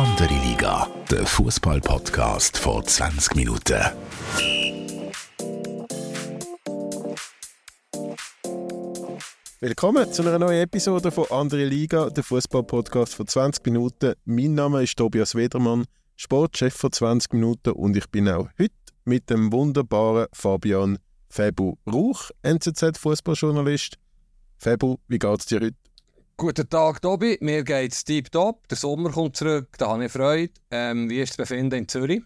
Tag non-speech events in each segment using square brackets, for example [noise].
Andere Liga, der Fußball-Podcast vor 20 Minuten. Willkommen zu einer neuen Episode von Andere Liga, der Fußball-Podcast von 20 Minuten. Mein Name ist Tobias Wedermann, Sportchef von 20 Minuten und ich bin auch heute mit dem wunderbaren Fabian Febu Rauch, NZZ-Fußballjournalist. Febu, wie geht's dir heute? Guten Tag, Tobi. Mir geht's deep top. Der Sommer kommt zurück, da habe ich Freude. Ähm, wie ist das Befinden in Zürich?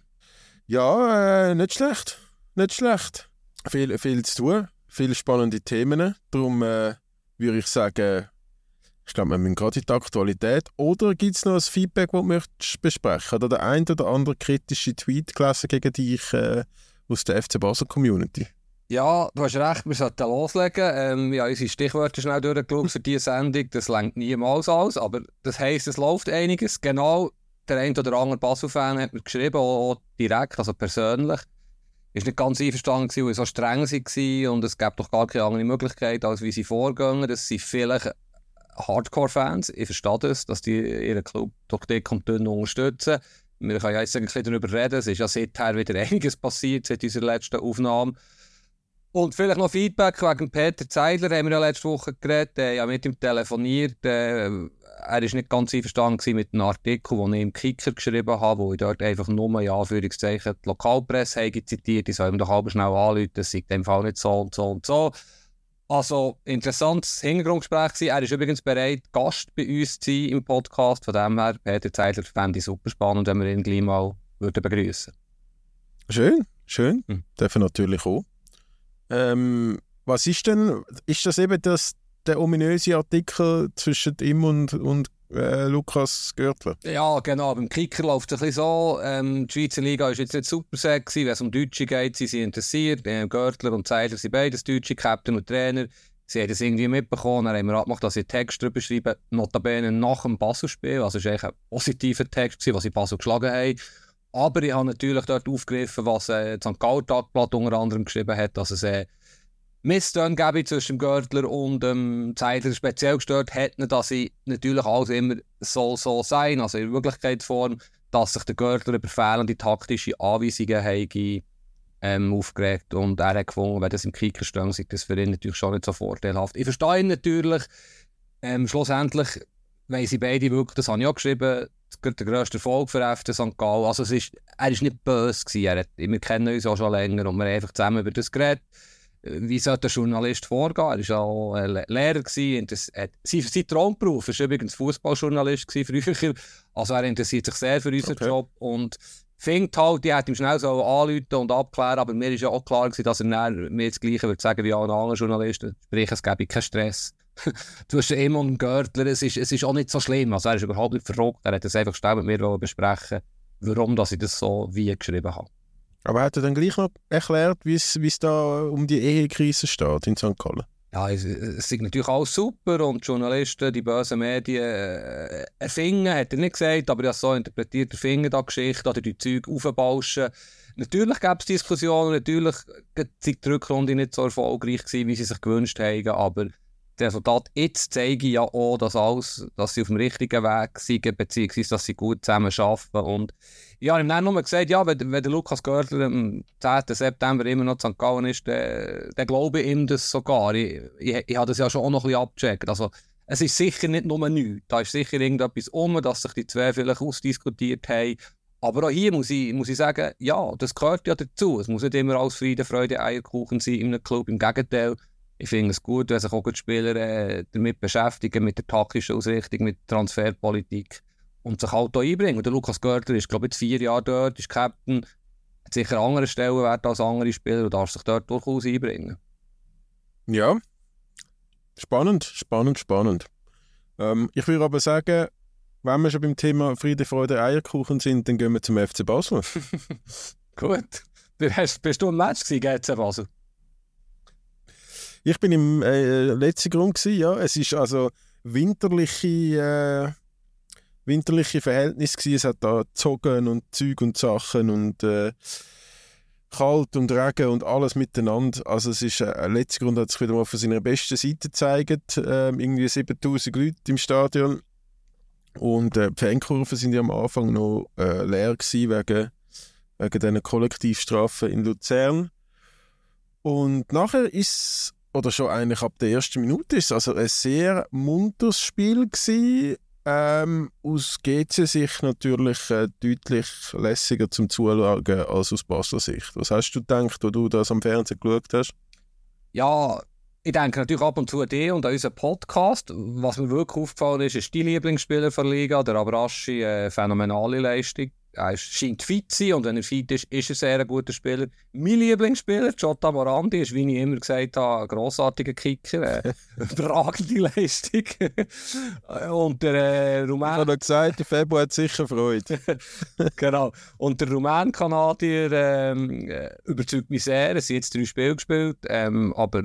Ja, äh, nicht schlecht. Nicht schlecht. Viel, viel zu tun, viele spannende Themen. Darum äh, würde ich sagen, ich glaube, wir müssen gerade in die Aktualität. Oder gibt es noch ein Feedback, das du möchtest besprechen Oder der ein oder andere kritische Tweet gelesen gegen dich äh, aus der FC Basel Community? Ja, du hast recht, wir sollten loslegen. Ähm, ja, unsere Stichwörter schnell durchgeschaut für diese Sendung. Das längt niemals aus, aber das heisst, es läuft einiges. Genau, der ein oder andere Basel-Fan hat mir geschrieben, auch direkt, also persönlich. Ist nicht ganz einverstanden weil sie so streng waren und es gab doch gar keine andere Möglichkeit, als wie sie vorgehen. Das sind vielleicht Hardcore-Fans. Ich verstehe das, dass die ihren Club durch dick und dünn unterstützen. Wir können ja jetzt ein bisschen darüber reden. Es ist ja seither wieder [laughs] einiges passiert seit unserer letzten Aufnahme. Und vielleicht noch Feedback wegen Peter Zeidler, haben wir ja letzte Woche geredet, äh, ja mit ihm telefoniert. Äh, er war nicht ganz einverstanden mit einem Artikel, den ich im Kicker geschrieben habe, wo ich dort einfach nur, ja, Anführungszeichen, die Lokalpresse habe zitiert. Die sollen doch halb schnell anrufen, das sei dem Fall nicht so und so und so. Also, interessantes Hintergrundgespräch gewesen. Er ist übrigens bereit, Gast bei uns zu sein im Podcast. Von dem her, Peter Zeidler fände ich super spannend, wenn wir ihn gleich mal würden begrüßen Schön, schön. Hm. Dürfen natürlich auch. Ähm, was ist denn, ist das eben das, der ominöse Artikel zwischen ihm und, und äh, Lukas Görtler? Ja, genau. Beim Kicker läuft es ein bisschen so. Ähm, die Schweizer Liga ist jetzt nicht super sexy, wenn es um Deutsche geht, sie sind interessiert. Äh, Görtler und Zeidler sind beides Deutsche, Captain und Trainer. Sie haben das irgendwie mitbekommen, dann haben wir abgemacht, dass sie Text drüber schreiben, notabene nach dem Basel-Spiel. Also es war eigentlich ein positiver Text, den sie Basel geschlagen haben. Aber ich habe natürlich dort aufgegriffen, was äh, St. Gallen Tagblatt unter anderem geschrieben hat, dass es äh, Misstöne gäbe zwischen dem Görtler und dem ähm, Zeidler speziell gestört hätten, dass sie natürlich alles immer soll so sein, also in Wirklichkeitsform, dass sich der Görtler über fehlende taktische Anweisungen habe, ähm, aufgeregt und er hat gefunden, wenn das im Kicker steht, sei das für ihn natürlich schon nicht so vorteilhaft. Ich verstehe ihn natürlich, ähm, schlussendlich weil sie beide wirklich, das habe ich auch geschrieben, der grösste Erfolg für FC St. Gallen. Also es ist, er war nicht böse. Gewesen. Er hat, wir kennen uns auch schon länger und wir haben einfach zusammen über das geredet. Wie sollte ein Journalist vorgehen? Er war auch Lehrer. Gewesen, das, äh, sein, sein Traumberuf war übrigens Fußballjournalist früher. Also er interessiert sich sehr für unseren okay. Job und findet halt, die hätte ihm schnell so anrufen und abklären, aber mir war ja auch klar, gewesen, dass er mir das Gleiche würde sagen wie alle anderen Journalisten. Sprich, es gäbe keinen Stress. [laughs] du hast immer einen Görtler, es ist, es ist auch nicht so schlimm. Also er ist überhaupt nicht verrückt. Er hat es einfach schnell mit mir besprechen warum dass ich das so wie geschrieben habe. Aber hat er dann gleich noch erklärt, wie es da um die Ehekrise steht in St. Gallen? Ja, es, es ist natürlich alles super und die Journalisten, die bösen Medien äh, erfingen, hat er nicht gesagt, aber er hat so interpretiert, erfingen da Geschichte oder die Zeug aufbauschen. Natürlich gab es Diskussionen, natürlich war die Rückrunde nicht so erfolgreich gewesen, wie sie sich gewünscht haben, aber das Resultat jetzt zeige ja auch, dass, alles, dass sie auf dem richtigen Weg sind, beziehungsweise dass sie gut zusammen arbeiten. Und ich habe ihm dann nur gesagt, ja, wenn, wenn der Lukas Görtler am 10. September immer noch in St. Gallen ist, dann, dann glaube ich ihm das sogar. Ich, ich, ich habe das ja schon auch noch ein bisschen abgecheckt. Also, es ist sicher nicht nur nichts. Da ist sicher irgendetwas um, dass sich die zwei vielleicht ausdiskutiert haben. Aber auch hier muss ich, muss ich sagen, ja, das gehört ja dazu. Es muss nicht immer alles Friede, Freude, Eierkuchen sein in einem Club. Im Gegenteil, ich finde es gut, wenn sich auch die Spieler äh, damit beschäftigen, mit der taktischen Ausrichtung, mit der Transferpolitik und sich halt auch einbringen. Und der Lukas Görtler ist, glaube ich, jetzt vier Jahre dort, ist Captain, hat sicher andere Stellenwert als andere Spieler und darf sich dort durchaus einbringen. Ja, spannend, spannend, spannend. Ähm, ich würde aber sagen, wenn wir schon beim Thema Friede, Freude, Eierkuchen sind, dann gehen wir zum FC Basel. [laughs] Gut. Bist du im Match gewesen, GC Basel? Ich bin im äh, letzten Grund gewesen, ja. Es ist also winterliche, äh, winterliche Verhältnisse gewesen. Es hat da Zogen und Züg und Sachen und äh, kalt und Regen und alles miteinander. Also es ist, äh, letzter Grund hat sich wieder mal von seiner besten Seite gezeigt. Äh, irgendwie 7000 Leute im Stadion. Und äh, die Fankurven sind ja am Anfang noch äh, leer gewesen wegen, wegen diesen Kollektivstrafen in Luzern. Und nachher ist oder schon eigentlich ab der ersten Minute ist also ein sehr munteres Spiel gewesen. Ähm, aus GC-Sicht natürlich äh, deutlich lässiger zum Zuschauen als aus Basler Sicht. Was hast du gedacht, wo du das am Fernsehen geschaut hast? Ja, ich denke natürlich ab und zu an dich und an unseren Podcast. Was mir wirklich aufgefallen ist, ist die Lieblingsspieler der Liga, der Abraschi, äh, phänomenale Leistung er scheint fit zu sein und wenn er fit ist, ist er sehr ein guter Spieler. Mein Lieblingsspieler, Jota Morandi, ist, wie ich immer gesagt habe, ein grossartiger Kicker. Äh, [laughs] überragende Leistung. und der äh, Rumän... Ich habe gesagt, der Februar hat sicher Freude. [laughs] genau. Und der Rumän-Kanadier ähm, äh, überzeugt mich sehr. Er hat jetzt drei Spiele gespielt, ähm, aber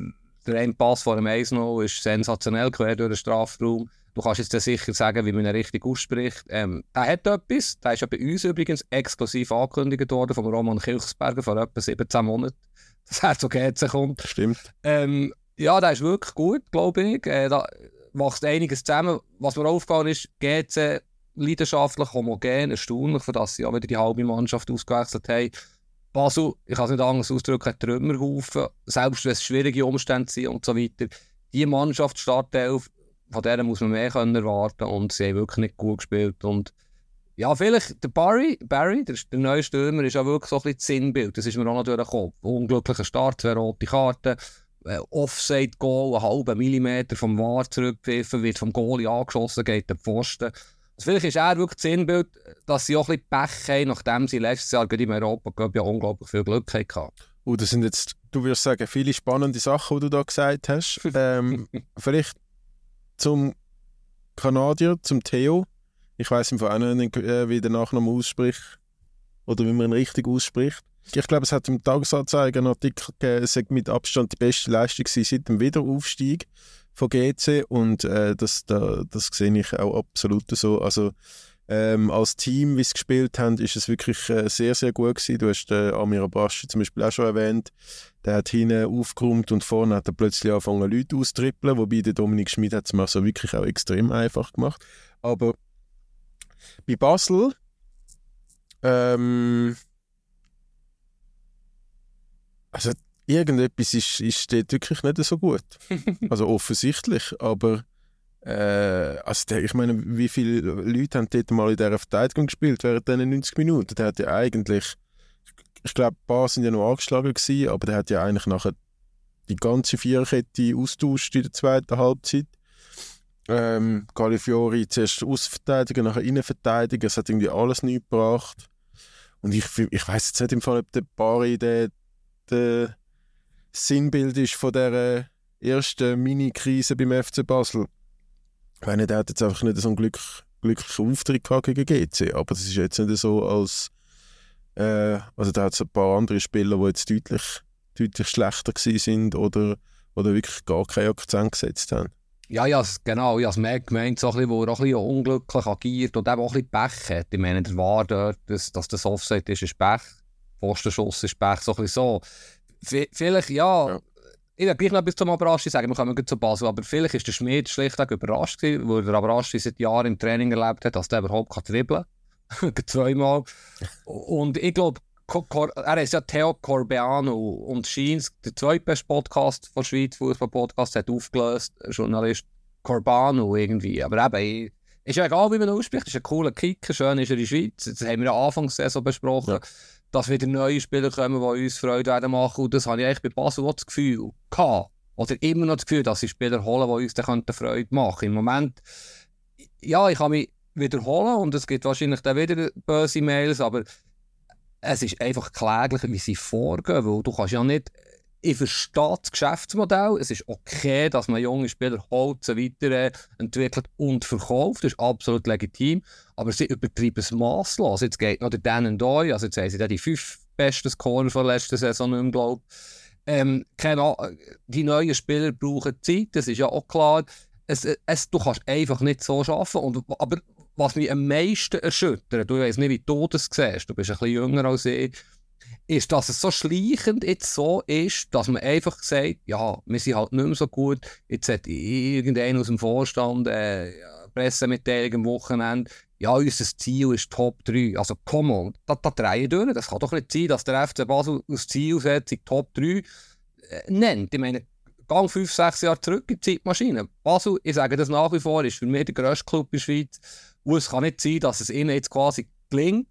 der eine Pass vor dem 1 ist sensationell quer durch den Strafraum. Du kannst jetzt sicher sagen, wie man ihn richtig ausspricht. Ähm, er hat etwas, der ist ja bei uns übrigens exklusiv angekündigt worden von Roman Kirchsberger vor etwa 17 Monaten, [laughs] dass er zu GC kommt. Stimmt. Ähm, ja, der ist wirklich gut, glaube ich. Äh, da macht einiges zusammen. Was mir aufgefallen ist, GC leidenschaftlich, homogen, erstaunlich, für das sie auch wieder die halbe Mannschaft ausgewechselt haben. Basel, ich kann es nicht anders ausdrücken, Trümmerhaufen, selbst wenn es schwierige Umstände sind und so weiter. Die Mannschaft, Startelf, von denen muss man mehr können erwarten und sie haben wirklich nicht gut gespielt. Und ja, vielleicht der Barry, Barry der, der neue Stürmer, ist ja wirklich so ein bisschen das Sinnbild. Das ist mir auch noch durch den Kopf. Unglücklicher Start, zwei rote Karten, äh, Offside-Goal, einen halben Millimeter vom War zurückgepfiffen, wird vom Goalie angeschossen, geht der Pfosten. Also vielleicht ist er wirklich das Sinnbild, dass sie auch ein bisschen Pech haben, nachdem sie letztes Jahr im Europa Cup ja unglaublich viel Glück hatten. Oh, das sind jetzt, du würdest sagen, viele spannende Sachen, die du da gesagt hast. [laughs] Ähm, vielleicht zum Kanadier, zum Theo. Ich weiß im Fall nicht, äh, wie der Nachname ausspricht oder wie man ihn richtig ausspricht. Ich glaube, es hat im Tagesanzeiger einen Artikel gegeben, es mit Abstand die beste Leistung seit dem Wiederaufstieg von GC und äh, das, da, das sehe ich auch absolut so. Also ähm, als Team, wie sie gespielt haben, ist es wirklich äh, sehr, sehr gut gewesen. Du hast äh, Amir Abaschi zum Beispiel auch schon erwähnt. Der hat hinten aufgeräumt und vorne hat er plötzlich angefangen, Leute auszutrippeln, wobei der Dominik Schmid hat es mir so wirklich auch extrem einfach gemacht. Aber bei Basel ähm, also irgendetwas ist, ist dort wirklich nicht so gut. [laughs] Also offensichtlich, aber äh, also der, ich meine, wie viele Leute haben dort mal in dieser Verteidigung gespielt während diesen 90 Minuten? Der hat ja eigentlich, ich glaube, ein paar sind ja noch angeschlagen gewesen, aber der hat ja eigentlich nachher die ganze Viererkette austauscht in der zweiten Halbzeit. Ähm, Califiori zuerst Außenverteidiger, nachher Innenverteidiger, es hat irgendwie alles nichts gebracht. Und ich, ich weiß jetzt nicht im Fall, ob der Bari der, der Sinnbild ist von dieser ersten Mini-Krise beim FC Basel. Ich meine, der hat jetzt einfach nicht so einen Glück, glücklichen Auftritt gehabt gegen GC, aber das ist jetzt nicht so, als äh, also da hat es ein paar andere Spieler, die jetzt deutlich, deutlich schlechter sind oder, oder wirklich gar keinen Akzent gesetzt haben. Ja, ja, genau. Ich habe es gemeint, so ein bisschen, wo er auch ein bisschen unglücklich agiert und eben auch ein bisschen Pech hat. Ich meine, der war dort, dass, dass das Offset ist, ist Pech. Postenschuss ist Pech, so ein bisschen so. V vielleicht, ja, ja, ich will gleich noch etwas zum Abraschi sagen, wir kommen zu Basel, aber vielleicht ist der Schmied schlichtweg überrascht gewesen, weil der Abraschi seit Jahren im Training erlebt hat, dass der überhaupt kann dribbeln kann. [laughs] Zweimal. Und ich glaube, er ist ja Theo Corbeano und Scheins, der zweitbeste Podcast von Schweiz, Fußball-Podcast, hat aufgelöst, Journalist Corbano irgendwie. Aber eben, ist ja egal, wie man ausspricht, ist ein cooler Kicker, schön ist er in der Schweiz. Das haben wir am Anfang so besprochen. Ja dass wieder neue Spieler kommen, die uns Freude werden machen. Und das habe ich eigentlich bei Basel auch das Gefühl gehabt. Oder immer noch das Gefühl, dass sie Spieler holen, die uns dann Freude machen Im Moment, ja, ich kann mich wiederholen und es gibt wahrscheinlich dann wieder böse Mails, aber es ist einfach kläglich, wie sie vorgehen, weil du kannst ja nicht ich verstehe das Geschäftsmodell. Es ist okay, dass man junge Spieler holt, so weiter entwickelt und verkauft. Das ist absolut legitim. Aber sie übertreiben es masslos. Jetzt geht noch der Dan Doy, also jetzt haben sie die fünf besten Scorer von der letzten Saison im glaube ähm, Die neuen Spieler brauchen Zeit, das ist ja auch klar. Es, es, du kannst einfach nicht so arbeiten. Und, aber was mich am meisten erschüttert, du weißt nicht, wie du das siehst, du bist ein bisschen jünger als ich, ist, dass es so schleichend jetzt so ist, dass man einfach sagt, ja, wir sind halt nicht mehr so gut, jetzt hat irgendeiner aus dem Vorstand äh, Pressemitteilung am Wochenende, ja, unser Ziel ist Top 3. Also, come on, da, da drehen durch. Das kann doch nicht sein, dass der FC Basel als Zielsetzung Top 3 äh, nennt. Ich meine, gang 5, 6 Jahre zurück in die Zeitmaschine. Basel, ich sage das nach wie vor, ist für mich der grösste Club in der Schweiz. Und es kann nicht sein, dass es ihnen jetzt quasi gelingt,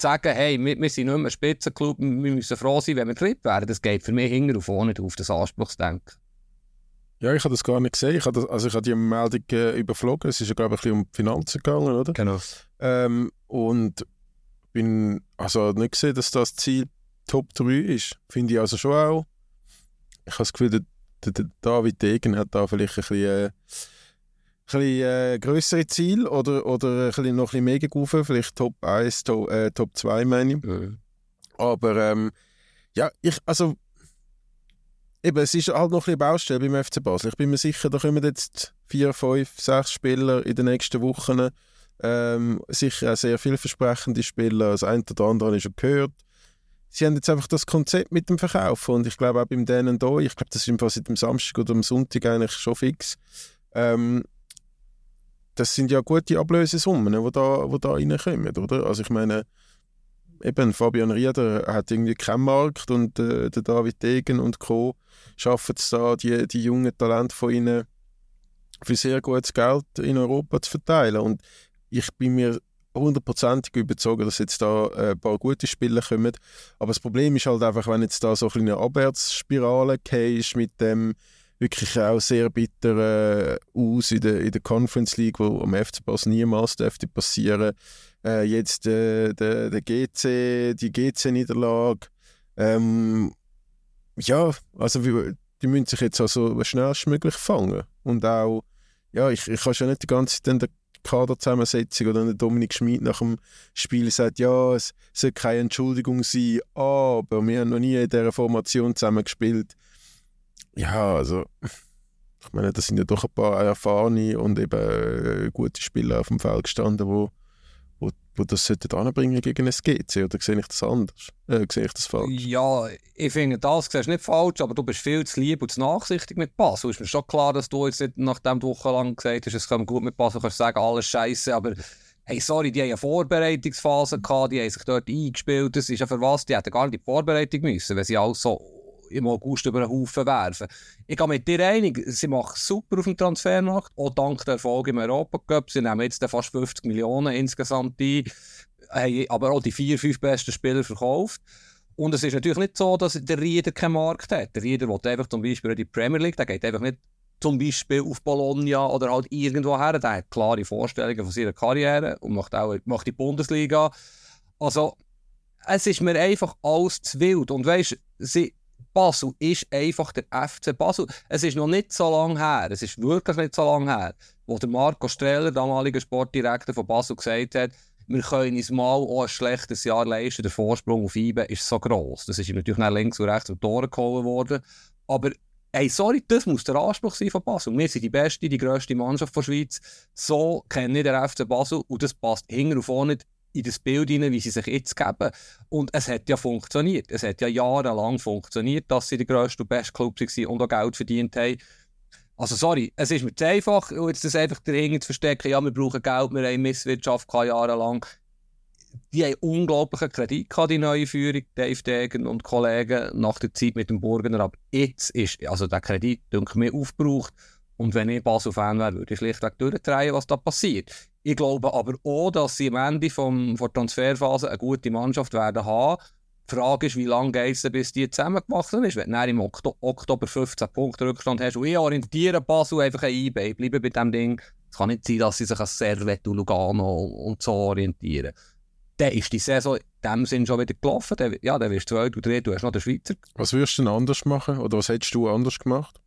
sagen, hey, wir, wir sind nicht mehr ein Spitzenclub, wir müssen froh sein, wenn wir Dritt werden. Das geht für mich hinten und vorne auf das Anspruchsdenken. Ja, ich habe das gar nicht gesehen. Ich habe, das, also ich habe die Meldung äh, überflogen. Es ist ja, glaube ich, ein bisschen um die Finanzen gegangen, oder? Genau. Ähm, und bin also nicht gesehen, dass das Ziel Top 3 ist. Finde ich also schon auch. Ich habe das Gefühl, der, der, der David Degen hat da vielleicht ein bisschen, äh, ein bisschen äh, größere Ziel oder, oder ein bisschen noch ein bisschen mehr gerufen. Vielleicht Top 1, to, äh, Top 2 meine ich. Mhm. Aber ähm, ja, ich, also eben, es ist halt noch ein bisschen Baustelle beim FC Basel. Ich bin mir sicher, da kommen jetzt vier, fünf, sechs Spieler in den nächsten Wochen. Ähm, sicher auch sehr vielversprechende Spieler. Das eine oder andere habe ich schon gehört. Sie haben jetzt einfach das Konzept mit dem Verkauf und ich glaube auch beim denen hier, ich glaube, das ist im seit dem Samstag oder am Sonntag eigentlich schon fix. Ähm, das sind ja gute Ablösesummen, die da, wo da reinkommen, oder? Also ich meine, eben Fabian Rieder hat irgendwie keinen Markt und äh, der David Degen und Co. schaffen es da, die, die jungen Talente von ihnen für sehr gutes Geld in Europa zu verteilen. Und ich bin mir hundertprozentig überzeugt, dass jetzt da äh, ein paar gute Spieler kommen. Aber das Problem ist halt einfach, wenn jetzt da so eine Abwärtsspirale ist mit dem wirklich auch sehr bitter äh, aus in der, in der Conference League, wo am FC Basel niemals dürfte passieren. Äh, jetzt äh, der, der GC, die GC-Niederlage. Ähm, ja, also die müssen sich jetzt also schnellstmöglich fangen. Und auch, ja, ich, ich kann schon nicht die ganze Zeit der Kaderzusammensetzung oder der Dominik Schmid nach dem Spiel sagt, ja, es soll keine Entschuldigung sein, aber wir haben noch nie in dieser Formation zusammen gespielt. Ja, also, ich meine, das sind ja doch ein paar erfahrene und eben äh, gute Spieler auf dem Feld gestanden, wo, wo, wo das sollten anbringen gegen ein GC, oder sehe ich das anders? Äh, sehe ich das falsch? Ja, ich finde, das siehst nicht falsch, aber du bist viel zu lieb und zu nachsichtig mit Basel. Ist mir schon klar, dass du jetzt nicht nachdem du wochenlang gesagt hast, es kommt gut mit kannst du sagen, alles scheiße, aber hey, sorry, die haben eine Vorbereitungsphase gehabt, die haben sich dort eingespielt, das ist ja für was, die hätten gar nicht die Vorbereitung müssen, wenn sie alles so im August über einen Haufen werfen. Ich gehe mit dir einig, sie machen super auf dem Transfermarkt, auch dank der Erfolge im Europacup. Sie nehmen jetzt fast 50 Millionen insgesamt ein, haben aber auch die vier, fünf besten Spieler verkauft. Und es ist natürlich nicht so, dass der Rieder keinen Markt hat. Der Rieder will einfach zum Beispiel in die Premier League, der geht einfach nicht zum Beispiel auf Bologna oder halt irgendwo her. Der hat klare Vorstellungen von seiner Karriere und macht auch macht die Bundesliga. Also, es ist mir einfach alles zu wild. Und weißt du, Basel ist einfach der FC Basel. Es ist noch nicht so lange her, es ist wirklich nicht so lange her, wo der Marco Streller, damaliger Sportdirektor von Basel, gesagt hat, wir können uns mal auch ein schlechtes Jahr leisten. Der Vorsprung auf IBE ist so gross. Das ist natürlich nach links und rechts und Tore geholt worden. Aber hey, sorry, das muss der Anspruch sein von Basel. Wir sind die beste, die grösste Mannschaft der Schweiz. So kenne ich den FC Basel und das passt hinten und vorne in das Bild hinein, wie sie sich jetzt geben. Und es hat ja funktioniert. Es hat ja jahrelang funktioniert, dass sie der grösste und beste Club waren und auch Geld verdient haben. Also sorry, es ist mir zu einfach, jetzt das einfach dahinter zu verstecken, ja, wir brauchen Geld, wir haben Misswirtschaft jahrelang. Die haben unglaublichen Kredit gehabt, die neue Führung, Dave Degen und Kollegen, nach der Zeit mit dem Burgener. Aber jetzt ist also der Kredit, denke ich, mir aufgebraucht. Und wenn ich Basel-Fan wäre, würde ich schlichtweg durchdrehen, was da passiert. Ich glaube aber auch, dass sie am Ende vom, der Transferphase eine gute Mannschaft werden haben. Die Frage ist, wie lange geht es, bis die zusammengewachsen ist. Wenn du im Oktober, Oktober 15 Punkte Rückstand hast und ich orientiere Basel einfach ein eBay, bleibe bei diesem Ding. Es kann nicht sein, dass sie sich an Servet und Lugano und so orientieren. Dann ist die Saison in dem Sinn schon wieder gelaufen. Dann, ja, dann wirst du zwei, du drei, du hast noch den Schweizer. Was würdest du denn anders machen? Oder was hättest du anders gemacht?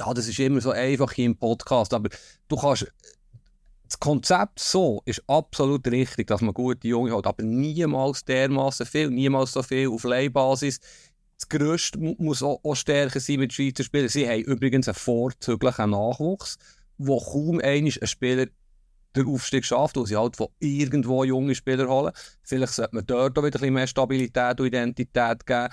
Ja, das ist immer so einfach hier im Podcast, aber du kannst das Konzept so ist absolut richtig, dass man gute Junge hat, aber niemals dermaßen viel, niemals so viel auf Leihbasis. Das Gerüst muss auch, auch stärker sein mit Schweizer Spielern. Sie haben übrigens einen vorzüglichen Nachwuchs, wo kaum ein Spieler den Aufstieg schafft, wo sie halt von irgendwo junge Spieler holen. Vielleicht sollte man dort auch wieder ein bisschen mehr Stabilität und Identität geben.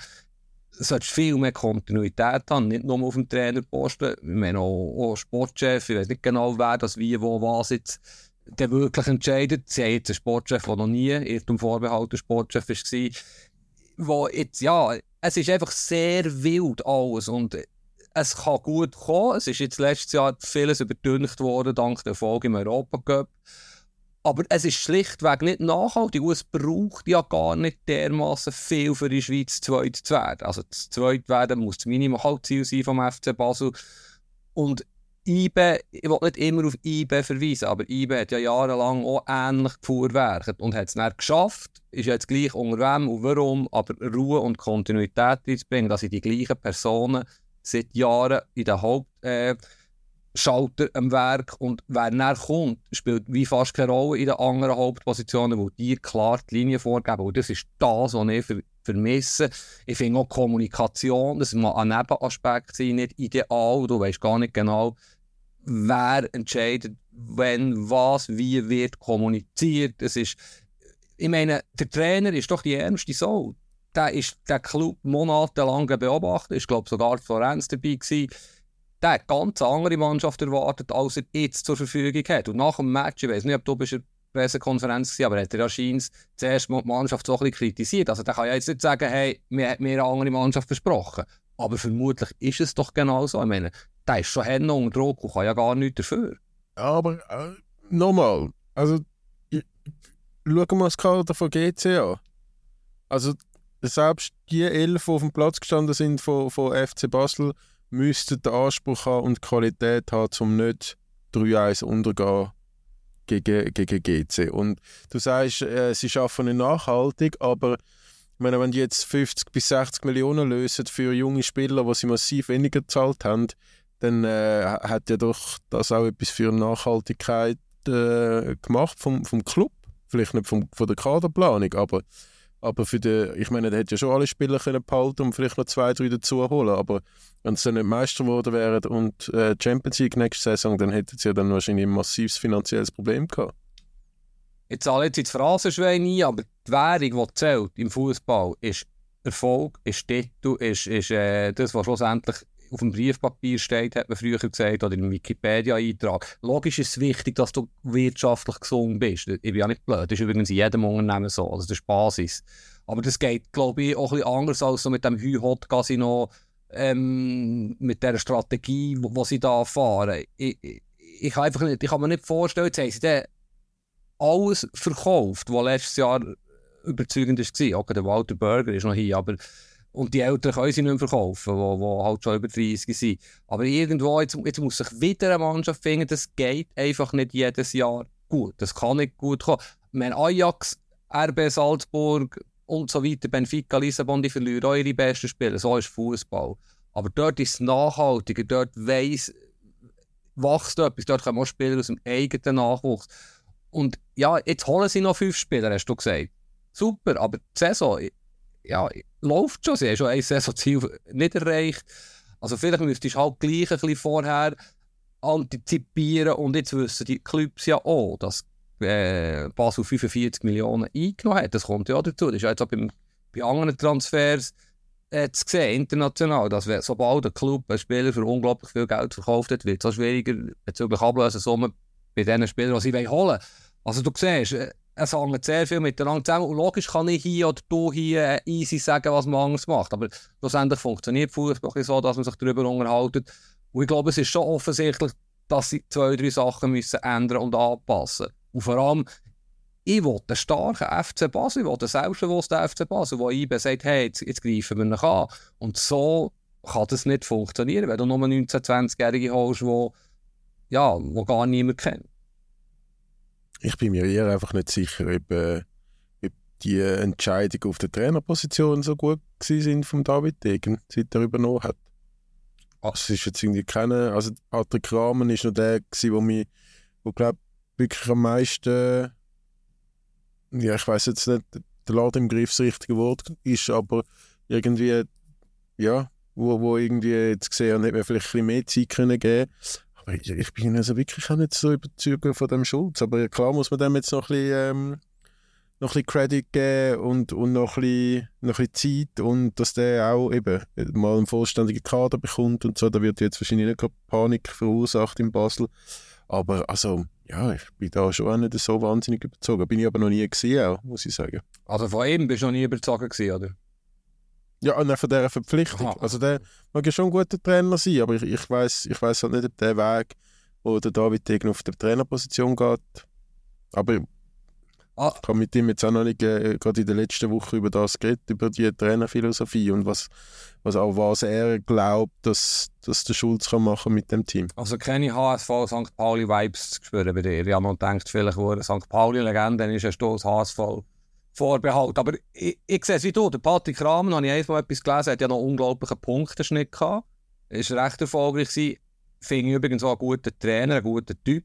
Sollte viel mehr Kontinuität haben, nicht nur auf dem Trainerposten. Ich meine auch, auch Sportchef, ich weiß nicht genau, wer das wie, wo, was jetzt der wirklich entscheidet. Sie haben jetzt einen Sportchef, der noch nie Irrtum vorbehalten Sportchef war, wo jetzt, ja, es ist einfach sehr wild alles und es kann gut kommen. Es ist jetzt letztes Jahr vieles überdünkt worden, dank der Erfolg im Europacup. Aber es ist schlichtweg nicht nachhaltig und es braucht ja gar nicht dermaßen viel für die Schweiz zweit zu werden. Also zweit werden muss das Minimalziel sein vom FC Basel. Und IBE, ich will nicht immer auf IBE verweisen, aber IBE hat ja jahrelang auch ähnlich gefuhrwerkt und hat es dann geschafft, ist jetzt gleich unter wem und warum, aber Ruhe und Kontinuität reinzubringen, dass sie die gleichen Personen seit Jahren in der Haupt... Äh, Schalter am Werk und wer näher kommt, spielt wie fast keine Rolle in den anderen Hauptpositionen, wo die klar die Linie vorgeben. Und das ist das, was ich ver vermisse. Ich finde auch Kommunikation, das muss ein Nebenaspekt sein, nicht ideal. Du weißt gar nicht genau, wer entscheidet, wenn, was, wie wird kommuniziert. Das ist, ich meine, der Trainer ist doch die ärmste Sau. Der ist der Club monatelang beobachtet, ist glaube sogar Florenz dabei gewesen der hat ganz andere Mannschaft erwartet, als er jetzt zur Verfügung hat. Und nach dem Match, ich weiß nicht, ob du bist in der Pressekonferenz warst, aber hat er anscheinend zuerst mal die Mannschaft so ein bisschen kritisiert. Also der kann ja jetzt nicht sagen, hey, mir hat mir eine andere Mannschaft versprochen. Aber vermutlich ist es doch genau so. Ich meine, der ist schon Hände unter Druck und kann ja gar nichts dafür. Aber äh, nochmal, also schauen wir das Kader von GC an. Also selbst die elf, die auf dem Platz gestanden sind von, von FC Basel, müssten den Anspruch haben und die Qualität haben, um nicht 3-1 untergehen gegen, gegen GC. Und du sagst, äh, sie schaffen nicht nachhaltig, aber meine, wenn die jetzt 50 bis 60 Millionen lösen für junge Spieler, die sie massiv weniger gezahlt haben, dann äh, hat ja doch das auch etwas für Nachhaltigkeit äh, gemacht vom, vom Club. Vielleicht nicht vom, von der Kaderplanung, aber aber für den, ich meine, der hätte ja schon alle Spieler können behalten und vielleicht noch zwei, drei dazu holen. Aber wenn sie nicht Meister geworden wären und äh, Champions League nächste Saison, dann hätten sie ja dann wahrscheinlich ein massives finanzielles Problem gehabt. Jetzt zahle jetzt Phrasenschwein ein, aber die Währung, die zählt im Fußball, ist Erfolg, ist Titel, ist, ist äh, das, was schlussendlich auf dem Briefpapier steht, hat man früher gesagt, oder im Wikipedia-Eintrag. Logisch ist es wichtig, dass du wirtschaftlich gesund bist. Ich bin ja nicht blöd. Das ist übrigens in jedem Unternehmen so. Also das ist Basis. Aber das geht, glaube ich, auch ein bisschen anders als so mit dem Hü-Hot-Casino, ähm, mit der Strategie, die sie da fahren. Ich, ich, ich, kann einfach nicht, ich kann mir nicht vorstellen, jetzt haben sie alles verkauft, was letztes Jahr überzeugend war. Auch der Walter Burger ist noch hier, aber und die Eltern können sie nicht mehr verkaufen, die halt schon über 30 sind. Aber irgendwo, jetzt, jetzt muss sich wieder eine Mannschaft finden, das geht einfach nicht jedes Jahr gut. Das kann nicht gut kommen. Wenn Ajax, RB Salzburg und so weiter, Benfica, Lissabon, die verlieren auch ihre besten Spieler. So ist Fußball. Aber dort ist es nachhaltiger, dort weiss, wächst etwas, dort kommen auch Spieler aus dem eigenen Nachwuchs. Und ja, jetzt holen sie noch fünf Spieler, hast du gesagt. Super, aber die Saison, ja, läuft schon. Sie haben schon ein Saisonziel nicht erreicht. Also vielleicht müsstest du halt gleich ein bisschen vorher antizipieren und jetzt wissen die Clubs ja auch, dass äh, Basel 45 Millionen eingenommen hat. Das kommt ja auch dazu. Das ist jetzt beim, bei anderen Transfers äh, zu sehen, international, dass sobald ein Club einen Spieler für unglaublich viel Geld verkauft hat, wird es auch schwieriger bezüglich Ablösesummen bei den Spielern, die sie holen wollen. Also du siehst, es hängt sehr viel miteinander zusammen. Und logisch kann ich hier oder du hier äh, easy sagen, was man anders macht. Aber schlussendlich funktioniert Fußball so, dass man sich darüber unterhaltet. Und ich glaube, es ist schon offensichtlich, dass sie zwei, drei Sachen müssen ändern und anpassen. Und vor allem, ich will einen starken FC Basel, ich will einen selbstbewussten FC Basel, der IBE sagt, hey, jetzt, jetzt greifen wir ihn an. Und so kann das nicht funktionieren, wenn du nur 19-, 20-Jährige holst, die ja, gar niemand kennt. Ich bin mir eher einfach nicht sicher, ob, äh, ob die Entscheidungen auf der Trainerposition so gut sind von David Degen, seit er übernommen hat. Also, es ist jetzt irgendwie keine, also Patrick Rahmen ist noch der gewesen, wo mich, wo glaube wirklich am meisten, ja ich weiß jetzt nicht, der Laden im Griff das richtige Wort ist, aber irgendwie, ja, wo, wo irgendwie jetzt gesehen hat, hätte man vielleicht ein bisschen mehr Zeit können geben ich, bin also wirklich auch nicht so überzeugt von dem Schulz. Aber klar muss man dem jetzt noch ein bisschen, ähm, noch ein bisschen Credit geben und, und noch, ein bisschen, noch ein bisschen Zeit und dass der auch eben mal einen vollständigen Kader bekommt und so. Da wird jetzt wahrscheinlich nicht Panik verursacht in Basel. Aber also, ja, ich bin da schon auch nicht so wahnsinnig überzogen. Bin ich aber noch nie gesehen, muss ich sagen. Also von ihm bist du noch nie überzogen gewesen, oder? Ja, und auch von dieser Verpflichtung. Aha. Also der mag ja schon ein guter Trainer sein, aber ich, ich weiß ich weiss halt nicht, ob der Weg, wo der David Degen auf der Trainerposition geht. Aber Ah. ich habe mit ihm jetzt auch noch nicht äh, gerade in der letzten Woche über das geredet, über die Trainerphilosophie und was, was auch was er glaubt, dass, dass der Schulz kann machen mit dem Team. Also keine HSV St. Pauli Vibes zu spüren bei dir. Ja, man denkt vielleicht, wo St. Pauli-Legende dann ist, ein Stoß HSV Vorbehalt. Aber ich, ich sehe es wie du. Der Patrick Rahmen, habe ich einmal etwas gelesen, hat ja noch einen unglaublichen Punktenschnitt gehabt. Ist recht erfolgreich gewesen. Finde ich übrigens auch einen guten Trainer, einen guten Typ.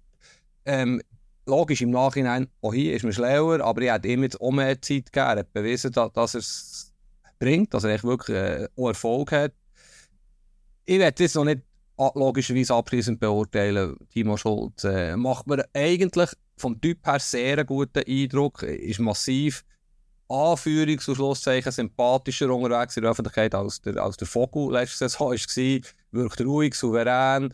Ähm, logisch, im Nachhinein, auch hier ist man schlauer, aber ich hätte ihm jetzt auch mehr Zeit gegeben. Er hat bewiesen, dass, dass er es bringt, dass er echt wirklich äh, Erfolg hat. Ich werde jetzt noch nicht logischerweise abschließend beurteilen. Timo Schulz äh, macht mir eigentlich vom Typ her sehr einen guten Eindruck, ist massiv Anführungs- und Schlusszeichen sympathischer unterwegs in der Öffentlichkeit als der, als der Vogel letzte Saison war. Wirkt ruhig, souverän.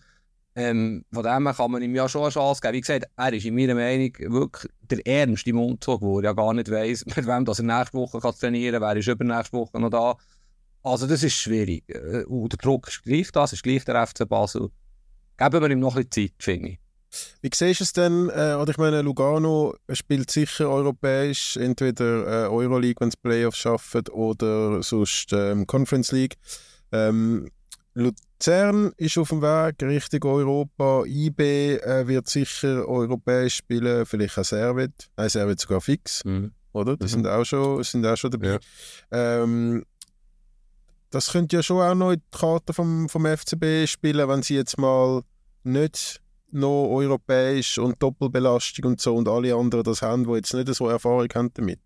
Ähm, von dem her kann man ihm ja schon eine Chance geben. Wie gesagt, er ist in meiner Meinung wirklich der ärmste Mundzug, wo er ja gar nicht weiss, [laughs] mit wem dass er nächste Woche kann trainieren kann, wer ist übernächste Woche noch da. Also das ist schwierig. Äh, Und der Druck ist gleich das, ist gleich der FC Basel. Geben wir ihm noch ein bisschen Zeit, finde ich. Wie siehst du es denn? Äh, oder ich meine, Lugano spielt sicher europäisch, entweder äh, Euroleague, wenn sie Playoffs schaffen, oder sonst ähm, Conference League. Ähm, Luzern ist auf dem Weg Richtung Europa. IB äh, wird sicher europäisch spielen, vielleicht auch Servet. Nein, Servet sogar fix, oder? Die Mhm. sind, auch schon, sind auch schon dabei. Ähm, das könnte ja schon auch noch in die Karte vom, vom FCB spielen, wenn sie jetzt mal nicht noch europäisch und Doppelbelastung und so und alle anderen das haben, die jetzt nicht so Erfahrung haben damit.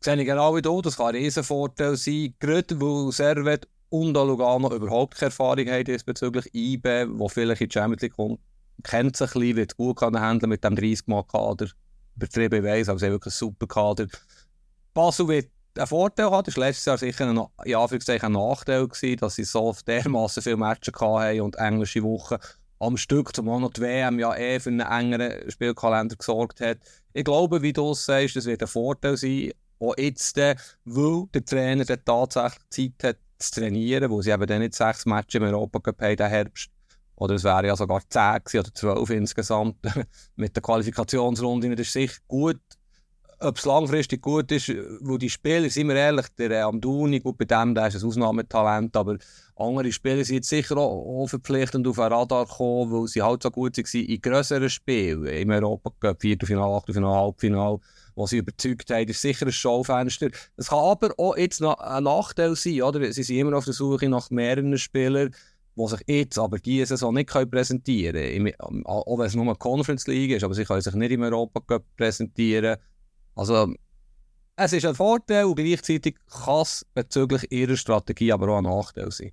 sehe ich genau wie du, das kann ein Riesenvorteil sein, gerade weil Servet und Lugano überhaupt keine Erfahrung haben diesbezüglich. IBE, wo vielleicht in die Champions League kommt, kennt sich ein bisschen, wird gut handeln mit dem 30-Mann-Kader. Übertrieben, weiss, aber sie haben wirklich einen super Kader. Basel wird einen Vorteil haben, das war letztes Jahr sicher ein, in Anführungszeichen ein Nachteil gewesen, dass sie so dermaßen viele Matches hatten und englische Wochen am Stück, zumal noch die WM ja eh für einen engeren Spielkalender gesorgt hat. Ich glaube, wie du es sagst, das wird ein Vorteil sein, auch jetzt, äh, weil der Trainer dann tatsächlich Zeit hat zu trainieren, wo sie eben dann nicht sechs Matches im Europacup haben, den Herbst. Oder es wären ja sogar zehn oder zwölf insgesamt [laughs] mit der Qualifikationsrunde. Das ist sicher gut. Ob es langfristig gut ist, wo die Spieler, sind wir ehrlich, der äh, Amduni, gut, bei dem der ist ein Ausnahmetalent, aber andere Spieler sind jetzt sicher auch, verpflichtend auf ein Radar gekommen, weil sie halt so gut waren in grösseren Spielen, im Europacup, Viertelfinale, Achtelfinale, Halbfinale, wo sie überzeugt haben, ist sicher ein Schaufenster. Es kann aber auch jetzt ein Nachteil sein, oder? Sie sind immer auf der Suche nach mehreren Spielern, die sich jetzt aber diese Saison nicht präsentieren können. Auch wenn es nur eine Conference League ist, aber sie können sich nicht im Europacup präsentieren. Also, es ist ein Vorteil und gleichzeitig kann es bezüglich ihrer Strategie aber auch ein Nachteil sein.